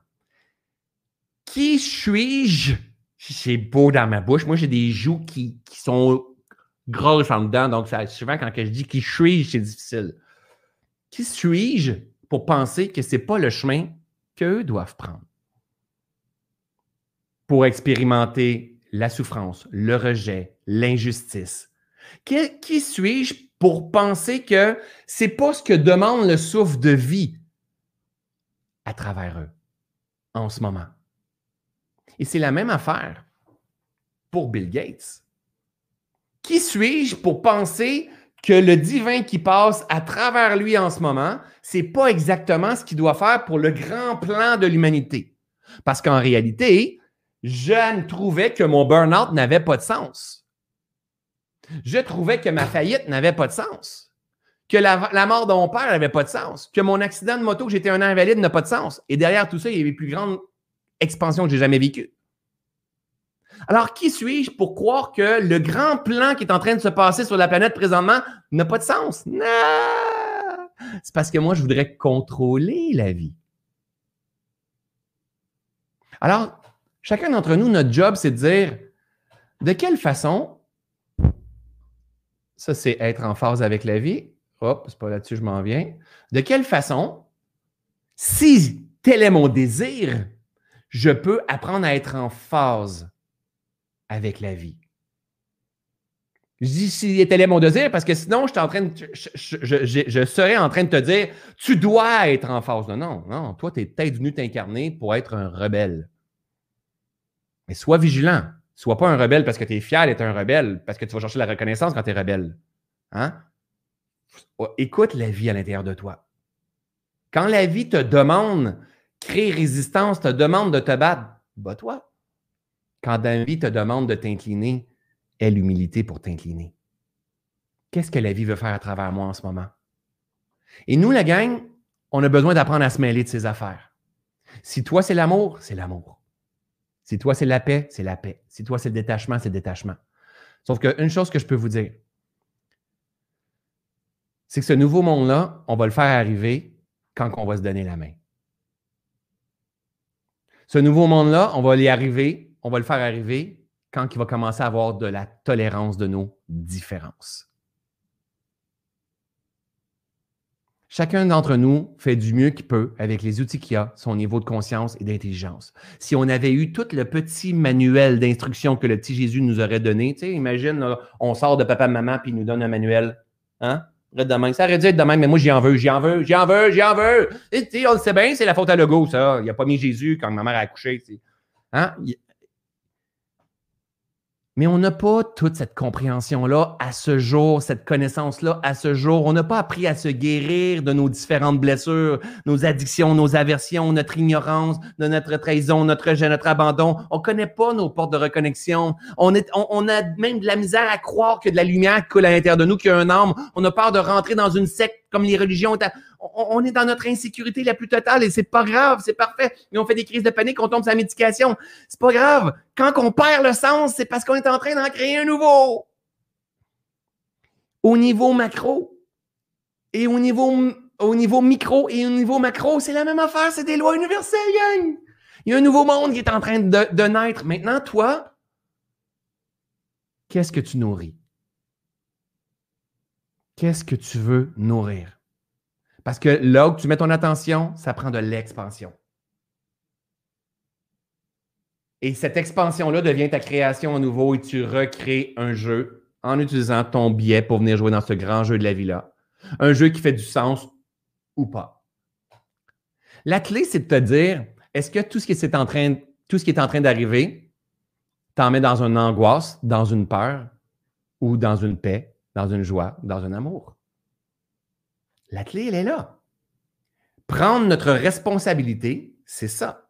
Qui suis-je? C'est beau dans ma bouche. Moi, j'ai des joues qui, sont grosse en dedans. Donc, ça, souvent, quand je dis qui suis-je, c'est difficile. Qui suis-je pour penser que ce n'est pas le chemin qu'eux doivent prendre? Pour expérimenter la souffrance, le rejet, l'injustice? Qui, suis-je pour penser que ce n'est pas ce que demande le souffle de vie à travers eux en ce moment? Et c'est la même affaire pour Bill Gates. Qui suis-je pour penser que le divin qui passe à travers lui en ce moment, c'est pas exactement ce qu'il doit faire pour le grand plan de l'humanité? Parce qu'en réalité, je trouvais que mon burn-out n'avait pas de sens. Je trouvais que ma faillite n'avait pas de sens. Que la, la, mort de mon père n'avait pas de sens. Que mon accident de moto, que j'étais un invalide, n'a pas de sens. Et derrière tout ça, il y a eu les plus grandes expansions que j'ai jamais vécues. Alors, qui suis-je pour croire que le grand plan qui est en train de se passer sur la planète présentement n'a pas de sens? Non! C'est parce que moi, je voudrais contrôler la vie. Alors, chacun d'entre nous, notre job, c'est de dire de quelle façon, ça c'est être en phase avec la vie, hop, c'est pas là-dessus, je m'en viens, de quelle façon, si tel est mon désir, je peux apprendre à être en phase avec la vie? Je dis si tel est mon désir, parce que sinon, je, serais en train de te dire tu dois être en phase. Non, non, non. Toi, tu es peut-être venu t'incarner pour être un rebelle. Mais sois vigilant. Sois pas un rebelle parce que tu es fier d'être un rebelle, parce que tu vas chercher la reconnaissance quand tu es rebelle. Hein? Écoute la vie à l'intérieur de toi. Quand la vie te demande, crée résistance, te demande de te battre, bats-toi. Quand la vie te demande de t'incliner, aie l'humilité pour t'incliner. Qu'est-ce que la vie veut faire à travers moi en ce moment? Et nous, la gang, on a besoin d'apprendre à se mêler de ses affaires. Si toi, c'est l'amour, c'est l'amour. Si toi, c'est la paix, c'est la paix. Si toi, c'est le détachement, c'est le détachement. Sauf qu'une chose que je peux vous dire, c'est que ce nouveau monde-là, on va le faire arriver quand on va se donner la main. Ce nouveau monde-là, on va y arriver on va le faire arriver quand il va commencer à avoir de la tolérance de nos différences. Chacun d'entre nous fait du mieux qu'il peut avec les outils qu'il a, son niveau de conscience et d'intelligence. Si on avait eu tout le petit manuel d'instruction que le petit Jésus nous aurait donné, tu sais, imagine, on sort de papa-maman puis il nous donne un manuel. Hein? demain. Ça aurait dû être demain, mais moi, j'y en veux, j'y en veux, j'y en veux, j'y en veux. Et, on le sait bien, c'est la faute à Legault, ça. Il n'a pas mis Jésus quand ma mère a accouché. Hein? Mais on n'a pas toute cette compréhension-là à ce jour, cette connaissance-là à ce jour. On n'a pas appris à se guérir de nos différentes blessures, nos addictions, nos aversions, notre ignorance, de notre trahison, notre rejet, notre abandon. On ne connaît pas nos portes de reconnexion. On, est, on, a même de la misère à croire que de la lumière coule à l'intérieur de nous, qu'il y a un âme. On a peur de rentrer dans une secte comme les religions on, est dans notre insécurité la plus totale et c'est pas grave, c'est parfait. Et on fait des crises de panique, on tombe sur la médication. C'est pas grave. Quand on perd le sens, c'est parce qu'on est en train d'en créer un nouveau. Au niveau macro et au niveau, au niveau micro et au niveau macro, c'est la même affaire, c'est des lois universelles, gang. Il y a un nouveau monde qui est en train de naître. Maintenant, toi, qu'est-ce que tu nourris? Qu'est-ce que tu veux nourrir? Parce que là où tu mets ton attention, ça prend de l'expansion. Et cette expansion-là devient ta création à nouveau et tu recrées un jeu en utilisant ton biais pour venir jouer dans ce grand jeu de la vie-là. Un jeu qui fait du sens ou pas. La clé, c'est de te dire, est-ce que tout ce qui est en train, tout ce qui est en train d'arriver t'en met dans une angoisse, dans une peur ou dans une paix, dans une joie, dans un amour? La clé, elle est là. Prendre notre responsabilité, c'est ça.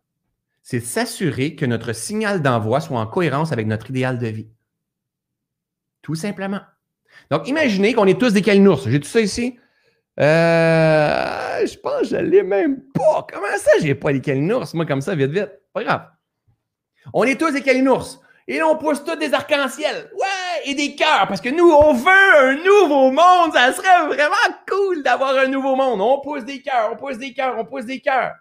C'est s'assurer que notre signal d'envoi soit en cohérence avec notre idéal de vie. Tout simplement. Donc, imaginez qu'on est tous des calinours. J'ai tout ça ici. Euh, je pense que je l'ai même pas. Comment ça, j'ai pas les calinours? Moi, comme ça, vite, vite. Pas grave. On est tous des calinours. Et là, on pousse tous des arcs-en-ciel. Ouais, et des cœurs. Parce que nous, on veut un nouveau monde. Ça serait vraiment cool d'avoir un nouveau monde. On pousse des cœurs, on pousse des cœurs, on pousse des cœurs.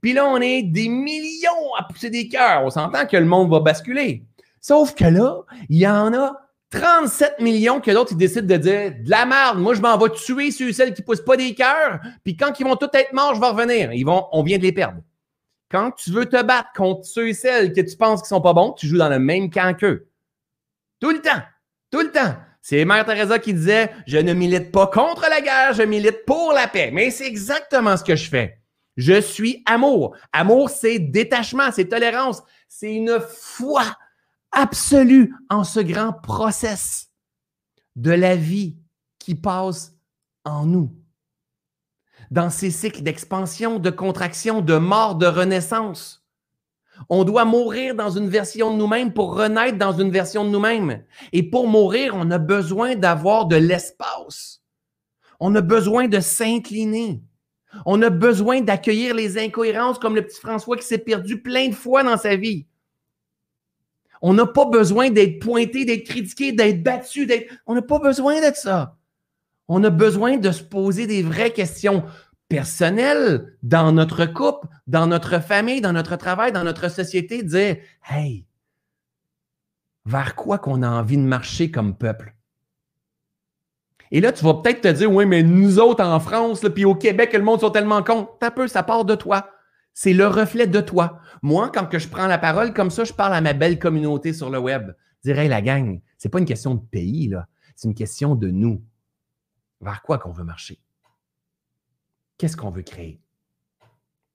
Puis là, on est des millions à pousser des cœurs. On s'entend que le monde va basculer. Sauf que là, il y en a 37 millions que d'autres, ils décident de dire de la merde, moi, je m'en vais tuer ceux et celles qui poussent pas des cœurs. Puis quand ils vont tous être morts, je vais revenir. Ils vont, on vient de les perdre. Quand tu veux te battre contre ceux et celles que tu penses qui sont pas bons, tu joues dans le même camp qu'eux. Tout le temps. Tout le temps. C'est Mère Teresa qui disait Je ne milite pas contre la guerre, je milite pour la paix. Mais c'est exactement ce que je fais. Je suis amour. Amour, c'est détachement, c'est tolérance, c'est une foi absolue en ce grand process de la vie qui passe en nous dans ces cycles d'expansion, de contraction, de mort, de renaissance. On doit mourir dans une version de nous-mêmes pour renaître dans une version de nous-mêmes. Et pour mourir, on a besoin d'avoir de l'espace. On a besoin de s'incliner. On a besoin d'accueillir les incohérences comme le petit François qui s'est perdu plein de fois dans sa vie. On n'a pas besoin d'être pointé, d'être critiqué, d'être battu. On n'a pas besoin de ça. On a besoin de se poser des vraies questions personnelles dans notre couple, dans notre famille, dans notre travail, dans notre société, dire Hey, vers quoi qu'on a envie de marcher comme peuple? Et là, tu vas peut-être te dire, oui, mais nous autres en France, puis au Québec, le monde sont tellement cons. T'as peu, ça part de toi. C'est le reflet de toi. Moi, quand que je prends la parole comme ça, je parle à ma belle communauté sur le web. Dirais, la gang, c'est pas une question de pays, là. C'est une question de nous. Vers quoi qu'on veut marcher? Qu'est-ce qu'on veut créer?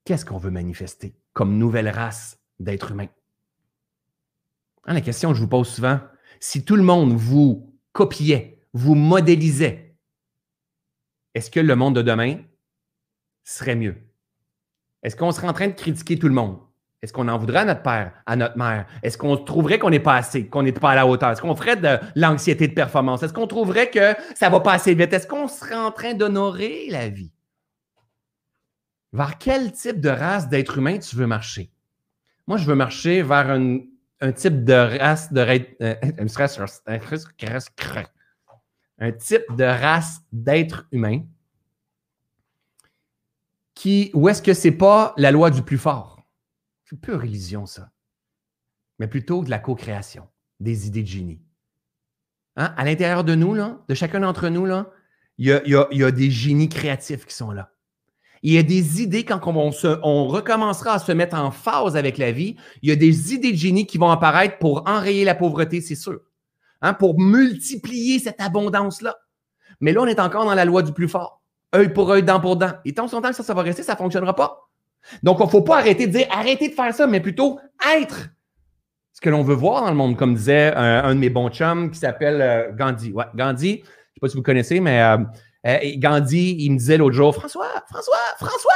Qu'est-ce qu'on veut manifester comme nouvelle race d'êtres humains? Hein, la question que je vous pose souvent, si tout le monde vous copiait, vous modélisait, est-ce que le monde de demain serait mieux? Est-ce qu'on serait en train de critiquer tout le monde? Est-ce qu'on en voudrait à notre père, à notre mère? Est-ce qu'on trouverait qu'on n'est pas assez, qu'on n'est pas à la hauteur? Est-ce qu'on ferait de l'anxiété de performance? Est-ce qu'on trouverait que ça va pas assez vite? Est-ce qu'on serait en train d'honorer la vie? Vers quel type de race d'être humain tu veux marcher? Moi, je veux marcher vers un, type de race de euh, <laughs> un type de race d'être humain qui, où est-ce que c'est pas la loi du plus fort? C'est peu religion, ça. Mais plutôt de la co-création, des idées de génie. Hein? À l'intérieur de nous, là, de chacun d'entre nous, il y a, des génies créatifs qui sont là. Il y a des idées, quand on, recommencera à se mettre en phase avec la vie, il y a des idées de génie qui vont apparaître pour enrayer la pauvreté, c'est sûr. Hein? Pour multiplier cette abondance-là. Mais là, on est encore dans la loi du plus fort. œil pour œil, dent pour dent. Et tant son temps que ça, ça va rester, ça ne fonctionnera pas. Donc, il ne faut pas arrêter de dire arrêtez de faire ça, mais plutôt être ce que l'on veut voir dans le monde, comme disait un, de mes bons chums qui s'appelle euh, Gandhi. Ouais, Gandhi, je ne sais pas si vous connaissez, mais euh, euh, Gandhi, il me disait l'autre jour François, François, François,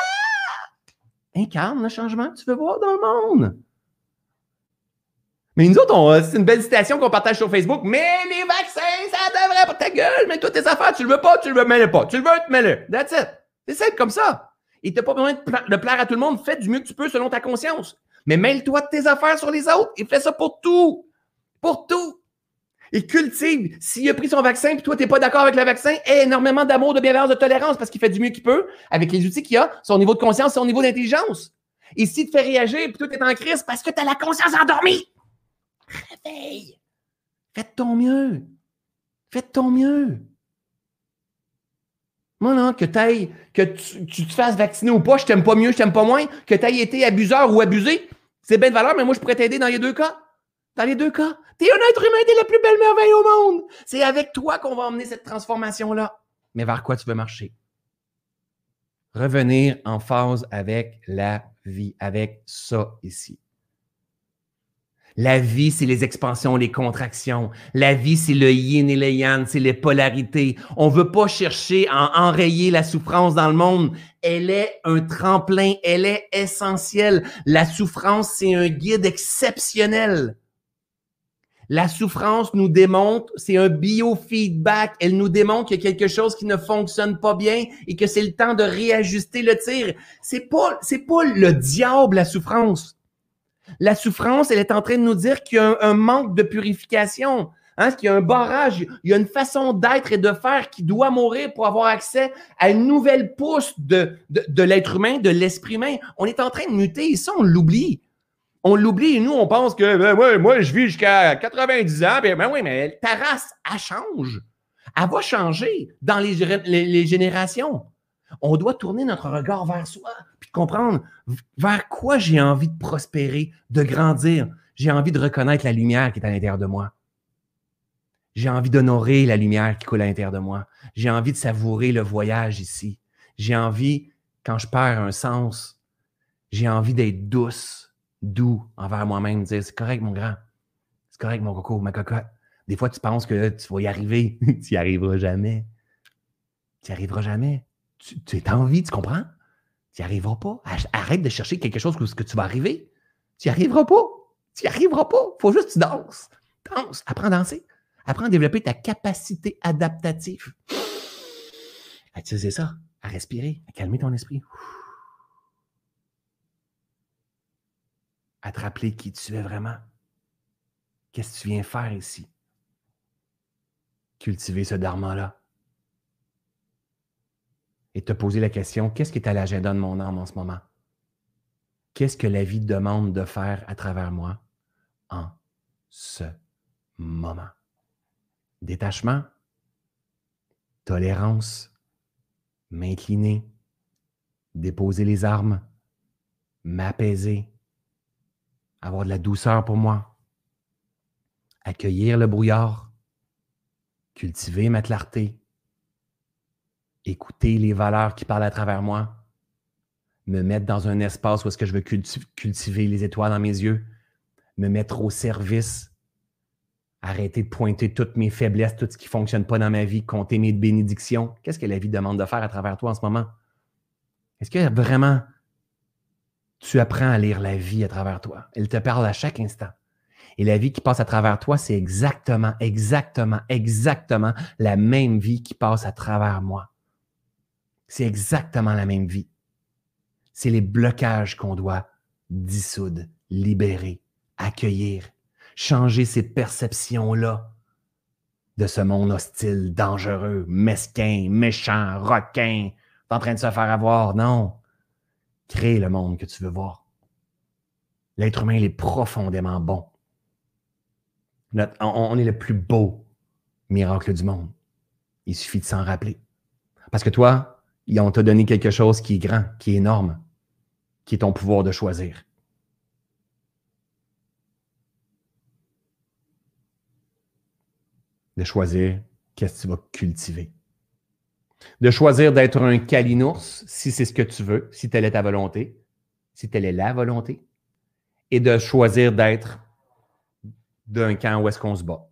incarne le changement que tu veux voir dans le monde. Mais nous autres, c'est une belle citation qu'on partage sur Facebook. Mais les vaccins, ça devrait pas ta gueule, mais toutes tes affaires, tu le veux pas, tu le veux, mets-le pas. Tu le veux, tu mets-le. That's it. C'est simple comme ça. Et t'as pas besoin de, plaire à tout le monde. Fais du mieux que tu peux selon ta conscience. Mais mêle-toi de tes affaires sur les autres et fais ça pour tout. Pour tout. Et cultive. S'il a pris son vaccin et toi, tu pas d'accord avec le vaccin, énormément d'amour, de bienveillance, de tolérance parce qu'il fait du mieux qu'il peut avec les outils qu'il a, son niveau de conscience, son niveau d'intelligence. Et s'il te fait réagir et toi, tu en crise parce que tu as la conscience endormie, réveille. Fais de ton mieux. Fais de ton mieux. Moi, non, que, que tu, te fasses vacciner ou pas, je t'aime pas mieux, je t'aime pas moins, que tu été abuseur ou abusé, c'est bien de valeur, mais moi, je pourrais t'aider dans les deux cas. Dans les deux cas. T'es un être humain, t'es la plus belle merveille au monde. C'est avec toi qu'on va emmener cette transformation-là. Mais vers quoi tu veux marcher? Revenir en phase avec la vie, avec ça ici. La vie, c'est les expansions, les contractions. La vie, c'est le yin et le yang, c'est les polarités. On veut pas chercher à enrayer la souffrance dans le monde. Elle est un tremplin, elle est essentielle. La souffrance, c'est un guide exceptionnel. La souffrance nous démontre, c'est un biofeedback. Elle nous démontre qu'il y a quelque chose qui ne fonctionne pas bien et que c'est le temps de réajuster le tir. C'est pas, c'est pas le diable, la souffrance. La souffrance, elle est en train de nous dire qu'il y a un, manque de purification, hein, qu'il y a un barrage, il y a une façon d'être et de faire qui doit mourir pour avoir accès à une nouvelle pousse de, de, l'être humain, de l'esprit humain. On est en train de muter et ça, on l'oublie. On l'oublie nous, on pense que ben, moi, je vis jusqu'à 90 ans. Ben, ben oui, mais ta race, elle change. Elle va changer dans les générations. On doit tourner notre regard vers soi, puis comprendre vers quoi j'ai envie de prospérer, de grandir. J'ai envie de reconnaître la lumière qui est à l'intérieur de moi. J'ai envie d'honorer la lumière qui coule à l'intérieur de moi. J'ai envie de savourer le voyage ici. J'ai envie, quand je perds un sens, j'ai envie d'être douce, doux envers moi-même, dire c'est correct, mon grand. C'est correct, mon coco, ma cocotte. Des fois, tu penses que tu vas y arriver. <laughs> tu n'y arriveras jamais. Tu n'y arriveras jamais tu, as envie, tu comprends? Tu n'y arriveras pas. Arrête de chercher quelque chose que, tu vas arriver. Tu n'y arriveras pas. Tu n'y arriveras pas. Faut juste que tu danses. Danse. Apprends à danser. Apprends à développer ta capacité adaptative. À utiliser ça, à respirer, à calmer ton esprit. À te rappeler qui tu es vraiment. Qu'est-ce que tu viens faire ici? Cultiver ce dharma-là et te poser la question, qu'est-ce qui est à l'agenda de mon âme en ce moment? Qu'est-ce que la vie demande de faire à travers moi en ce moment? Détachement, tolérance, m'incliner, déposer les armes, m'apaiser, avoir de la douceur pour moi, accueillir le brouillard, cultiver ma clarté, écouter les valeurs qui parlent à travers moi, me mettre dans un espace où est-ce que je veux cultiver les étoiles dans mes yeux, me mettre au service, arrêter de pointer toutes mes faiblesses, tout ce qui ne fonctionne pas dans ma vie, compter mes bénédictions. Qu'est-ce que la vie demande de faire à travers toi en ce moment? Est-ce que vraiment tu apprends à lire la vie à travers toi? Elle te parle à chaque instant. Et la vie qui passe à travers toi, c'est exactement, exactement, exactement la même vie qui passe à travers moi. C'est exactement la même vie. C'est les blocages qu'on doit dissoudre, libérer, accueillir, changer ces perceptions-là de ce monde hostile, dangereux, mesquin, méchant, requin, en train de se faire avoir. Non. Crée le monde que tu veux voir. L'être humain, il est profondément bon. on est le plus beau miracle du monde. Il suffit de s'en rappeler. Parce que toi, on t'a donné quelque chose qui est grand, qui est énorme, qui est ton pouvoir de choisir. De choisir qu'est-ce que tu vas cultiver De choisir d'être un calinours si c'est ce que tu veux, si telle est ta volonté, si telle est la volonté, et de choisir d'être d'un camp où est-ce qu'on se bat.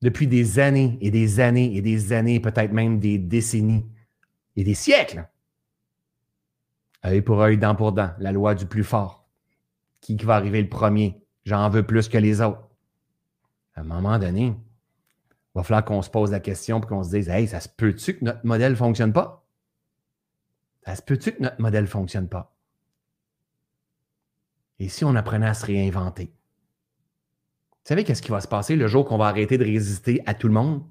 Depuis des années et des années et des années, peut-être même des décennies et des siècles, œil pour œil, dent pour dent, la loi du plus fort. Qui va arriver le premier? J'en veux plus que les autres. À un moment donné, il va falloir qu'on se pose la question et qu'on se dise Hey, ça se peut-tu que notre modèle ne fonctionne pas? Ça se peut-tu que notre modèle ne fonctionne pas? Et si on apprenait à se réinventer? Vous savez qu'est-ce qui va se passer le jour qu'on va arrêter de résister à tout le monde?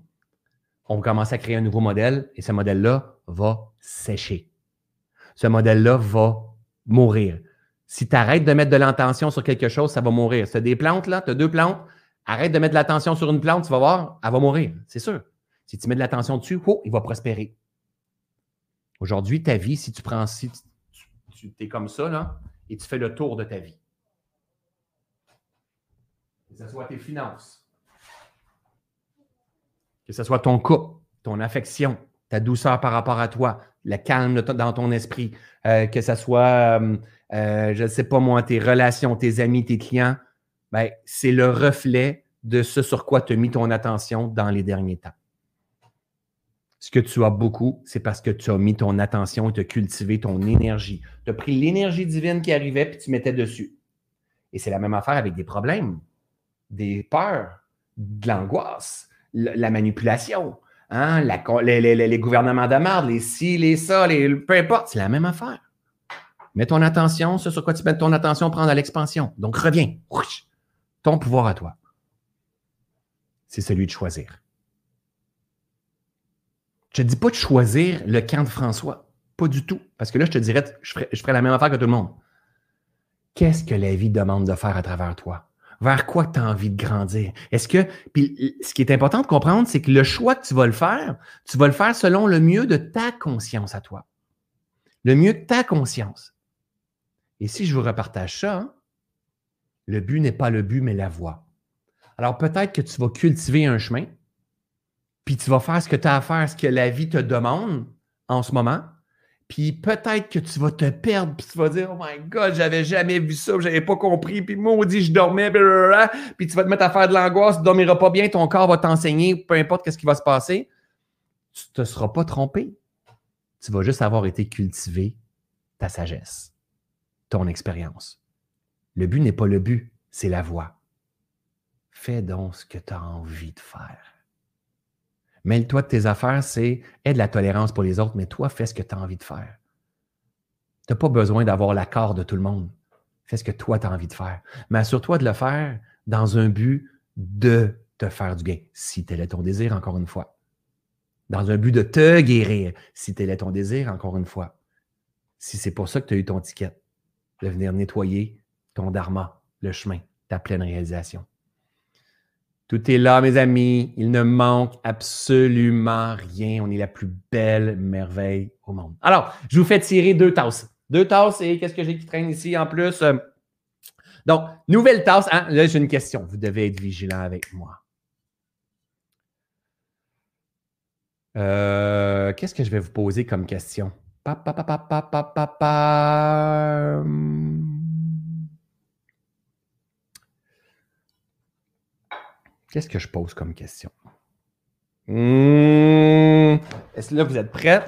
On va commencer à créer un nouveau modèle et ce modèle-là va sécher. Ce modèle-là va mourir. Si tu arrêtes de mettre de l'intention sur quelque chose, ça va mourir. Si tu as des plantes, là, tu as deux plantes, arrête de mettre de l'attention sur une plante, tu vas voir, elle va mourir, c'est sûr. Si tu mets de l'attention dessus, oh, il va prospérer. Aujourd'hui, ta vie, si tu prends, si tu, es comme ça, là, et tu fais le tour de ta vie, que ce soit tes finances, que ce soit ton couple, ton affection, ta douceur par rapport à toi, le calme dans ton esprit, euh, que ce soit, euh, euh, je ne sais pas moi, tes relations, tes amis, tes clients, c'est le reflet de ce sur quoi tu as mis ton attention dans les derniers temps. Ce que tu as beaucoup, c'est parce que tu as mis ton attention et tu as cultivé ton énergie. Tu as pris l'énergie divine qui arrivait puis tu mettais dessus. Et c'est la même affaire avec des problèmes, des peurs, de l'angoisse, la manipulation, hein, les, gouvernements de les ci, les ça, les, peu importe, c'est la même affaire. Mets ton attention, ce sur quoi tu mets ton attention prend à l'expansion. Donc reviens. Ton pouvoir à toi, c'est celui de choisir. Je ne dis pas de choisir le camp de François. Pas du tout. Parce que là, je te dirais, je ferais, je ferais la même affaire que tout le monde. Qu'est-ce que la vie demande de faire à travers toi? Vers quoi tu as envie de grandir? Est-ce que. Puis ce qui est important de comprendre, c'est que le choix que tu vas le faire, tu vas le faire selon le mieux de ta conscience à toi. Le mieux de ta conscience. Et si je vous repartage ça, hein, le but n'est pas le but, mais la voie. Alors peut-être que tu vas cultiver un chemin, puis tu vas faire ce que tu as à faire, ce que la vie te demande en ce moment. Puis peut-être que tu vas te perdre, puis tu vas dire, oh my God, j'avais jamais vu ça, j'avais pas compris, puis maudit, je dormais, puis tu vas te mettre à faire de l'angoisse, tu dormiras pas bien, ton corps va t'enseigner, peu importe ce qui va se passer. Tu ne te seras pas trompé. Tu vas juste avoir été cultivé ta sagesse, ton expérience. Le but n'est pas le but, c'est la voie. Fais donc ce que tu as envie de faire. Mêle-toi de tes affaires, c'est aide la tolérance pour les autres, mais toi, fais ce que tu as envie de faire. Tu n'as pas besoin d'avoir l'accord de tout le monde. Fais ce que toi, tu as envie de faire. Mais assure-toi de le faire dans un but de te faire du bien, si tel est ton désir, encore une fois. Dans un but de te guérir, si tel est ton désir, encore une fois. Si c'est pour ça que tu as eu ton ticket, de venir nettoyer ton dharma, le chemin, ta pleine réalisation. Tout est là, mes amis. Il ne manque absolument rien. On est la plus belle merveille au monde. Alors, je vous fais tirer deux tasses. Deux tasses et qu'est-ce que j'ai qui traîne ici en plus? Donc, nouvelle tasse. Hein? Là, j'ai une question. Vous devez être vigilant avec moi. Euh, qu'est-ce que je vais vous poser comme question? Pa, pa, pa, pa, pa, Qu'est-ce que je pose comme question? Est-ce que là, vous êtes prêts?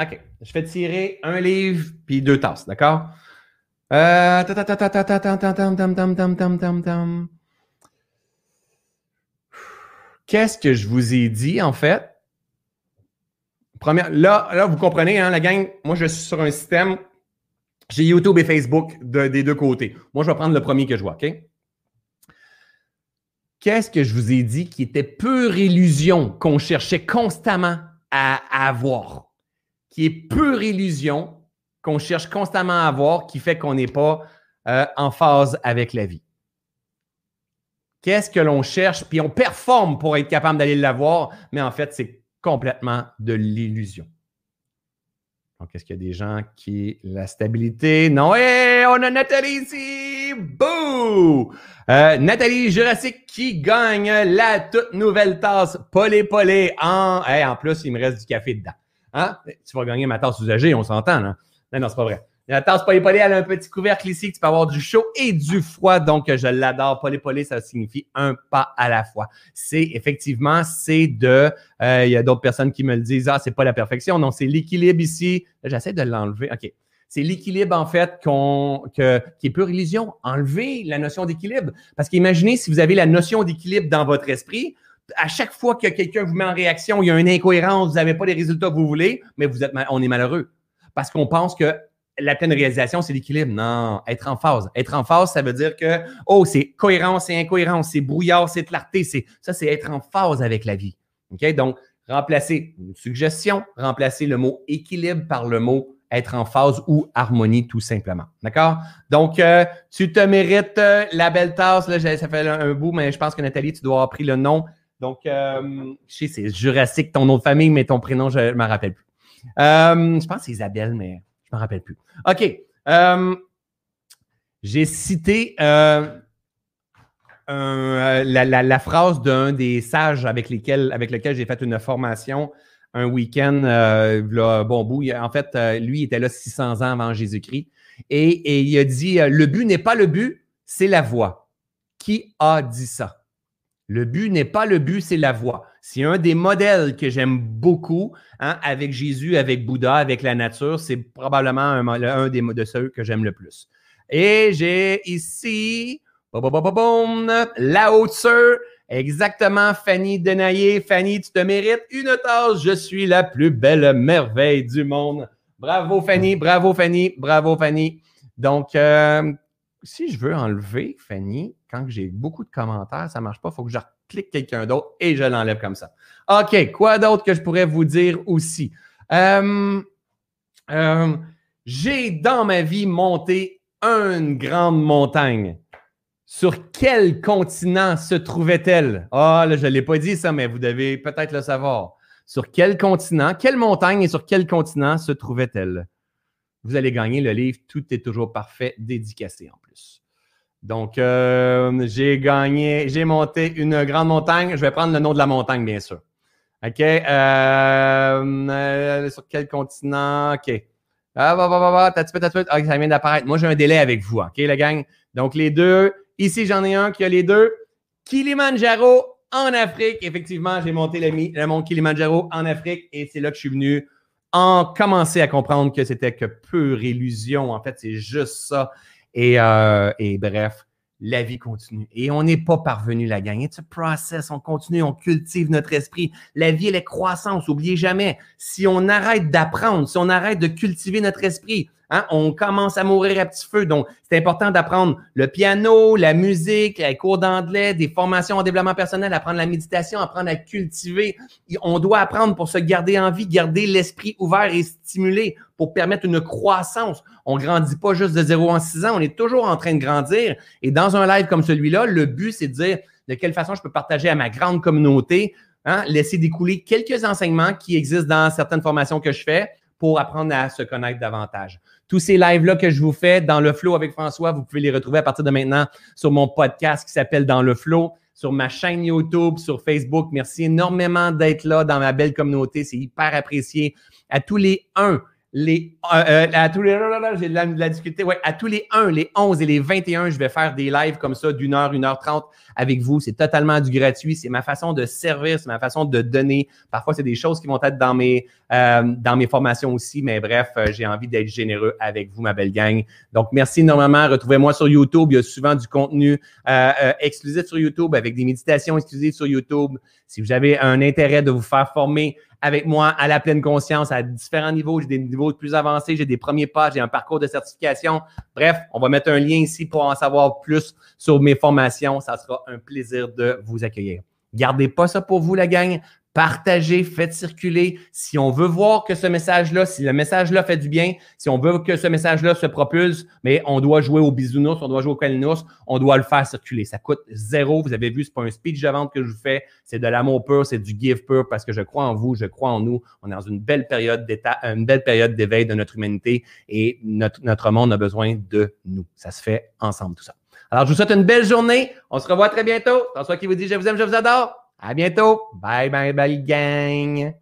OK. Je vais tirer un livre puis deux tasses, d'accord? Qu'est-ce que je vous ai dit, en fait? Première, là, là, vous comprenez, hein, la gang, moi, je suis sur un système, j'ai YouTube et Facebook des deux côtés. Moi, je vais prendre le premier que je vois, OK? Qu'est-ce que je vous ai dit qui était pure illusion qu'on cherchait constamment à, avoir? Qui est pure illusion qu'on cherche constamment à avoir, qui fait qu'on n'est pas euh, en phase avec la vie. Qu'est-ce que l'on cherche? Puis on performe pour être capable d'aller l'avoir, mais en fait, c'est complètement de l'illusion. Donc, est-ce qu'il y a des gens qui. La stabilité? Non, hé, on a Nathalie ici! Bouh! Euh, Nathalie Jurassic qui gagne la toute nouvelle tasse Polé en. Hey, en plus, il me reste du café dedans. Hein? Tu vas gagner ma tasse usagée, on s'entend, là? Non, non, c'est pas vrai. Tasse Polé elle a un petit couvercle ici, tu peux avoir du chaud et du froid, donc je l'adore. Polé ça signifie un pas à la fois. C'est effectivement, c'est de, euh, il y a d'autres personnes qui me le disent, ah, c'est pas la perfection, non, c'est l'équilibre ici. J'essaie de l'enlever, OK. C'est l'équilibre, en fait, qu'on, que, qui est pure illusion. Enlevez la notion d'équilibre. Parce qu'imaginez si vous avez la notion d'équilibre dans votre esprit, à chaque fois que quelqu'un vous met en réaction, il y a une incohérence, vous n'avez pas les résultats que vous voulez, mais vous êtes, on est malheureux. Parce qu'on pense que la pleine réalisation, c'est l'équilibre. Non, être en phase. Être en phase, ça veut dire que, oh, c'est cohérence, c'est incohérence, c'est brouillard, c'est clarté. C'est, ça, c'est être en phase avec la vie. OK? Donc, remplacer une suggestion, remplacer le mot équilibre par le mot être en phase ou harmonie, tout simplement. D'accord? Donc, euh, tu te mérites euh, la belle tasse. Là, ça fait un, bout, mais je pense que Nathalie, tu dois avoir pris le nom. Donc, euh, je sais, c'est Jurassique, ton nom de famille, mais ton prénom, je ne me rappelle plus. je pense que c'est Isabelle, mais je ne me rappelle plus. OK. Euh, j'ai cité euh, euh, la, phrase d'un des sages avec, lesquels, avec lequel j'ai fait une formation un week-end, bon bout. En fait, lui, il était là 600 ans avant Jésus-Christ. Et, et, il a dit Le but n'est pas le but, c'est la voie. Qui a dit ça? Le but n'est pas le but, c'est la voie. C'est un des modèles que j'aime beaucoup hein, avec Jésus, avec Bouddha, avec la nature. C'est probablement un, des de ceux que j'aime le plus. Et j'ai ici la haute sœur, exactement Fanny Denaillé. Fanny, tu te mérites une tasse. Je suis la plus belle merveille du monde. Bravo Fanny, bravo Fanny, bravo Fanny. Donc, euh, si je veux enlever Fanny, quand j'ai beaucoup de commentaires, ça ne marche pas, il faut que je clique quelqu'un d'autre et je l'enlève comme ça. OK, quoi d'autre que je pourrais vous dire aussi? Euh, euh, j'ai dans ma vie monté une grande montagne. Sur quel continent se trouvait-elle? Ah, là, je ne l'ai pas dit ça, mais vous devez peut-être le savoir. Sur quel continent, quelle montagne et sur quel continent se trouvait-elle? Vous allez gagner le livre Tout est toujours parfait, dédicacé en plus. Donc, euh, j'ai gagné, j'ai monté une grande montagne. Je vais prendre le nom de la montagne, bien sûr. OK. Euh, euh, sur quel continent? OK. Ah, bah, bah, bah, bah, t'as t'as ah, ça vient d'apparaître. Moi, j'ai un délai avec vous, OK, la gang? Donc, les deux. Ici, j'en ai un qui a les deux. Kilimanjaro en Afrique. Effectivement, j'ai monté le, le mont Kilimanjaro en Afrique et c'est là que je suis venu en commencer à comprendre que c'était que pure illusion. En fait, c'est juste ça. Et, euh, et bref, la vie continue. Et on n'est pas parvenu la gagner. C'est un process. On continue, on cultive notre esprit. La vie, elle est croissance. Oubliez jamais. Si on arrête d'apprendre, si on arrête de cultiver notre esprit, Hein, on commence à mourir à petit feu. Donc, c'est important d'apprendre le piano, la musique, les cours d'anglais, des formations en développement personnel, apprendre la méditation, apprendre à cultiver. On doit apprendre pour se garder en vie, garder l'esprit ouvert et stimulé pour permettre une croissance. On grandit pas juste de 0 en 6 ans, on est toujours en train de grandir. Et dans un live comme celui-là, le but, c'est de dire de quelle façon je peux partager à ma grande communauté, hein, laisser découler quelques enseignements qui existent dans certaines formations que je fais pour apprendre à se connaître davantage. Tous ces lives-là que je vous fais dans le flow avec François, vous pouvez les retrouver à partir de maintenant sur mon podcast qui s'appelle Dans le flow, sur ma chaîne YouTube, sur Facebook. Merci énormément d'être là dans ma belle communauté. C'est hyper apprécié. À tous les uns les, euh, euh, à tous les, j'ai de la, difficulté. Ouais, à tous les 1, les 11 et les 21, je vais faire des lives comme ça d'une heure, une heure trente avec vous. C'est totalement du gratuit. C'est ma façon de servir, c'est ma façon de donner. Parfois, c'est des choses qui vont être dans mes, dans mes formations aussi, mais bref, j'ai envie d'être généreux avec vous, ma belle gang. Donc, merci énormément. Retrouvez-moi sur YouTube. Il y a souvent du contenu exclusif sur YouTube avec des méditations exclusives sur YouTube. Si vous avez un intérêt de vous faire former, avec moi à la pleine conscience à différents niveaux. J'ai des niveaux plus avancés, j'ai des premiers pas, j'ai un parcours de certification. Bref, on va mettre un lien ici pour en savoir plus sur mes formations. Ça sera un plaisir de vous accueillir. Gardez pas ça pour vous, la gang. Partagez, faites circuler. Si on veut voir que ce message-là, si le message-là fait du bien, si on veut que ce message-là se propulse, mais on doit jouer au bisounours, on doit jouer au câlinos, on doit le faire circuler. Ça coûte zéro. Vous avez vu, c'est pas un speech de vente que je vous fais, c'est de l'amour pur, c'est du give pur parce que je crois en vous, je crois en nous. On est dans une belle période d'état, une belle période d'éveil de notre humanité et notre, notre monde a besoin de nous. Ça se fait ensemble tout ça. Alors, je vous souhaite une belle journée. On se revoit très bientôt. François qui vous dit je vous aime, je vous adore. À bientôt. Bye, bye, bye, gang.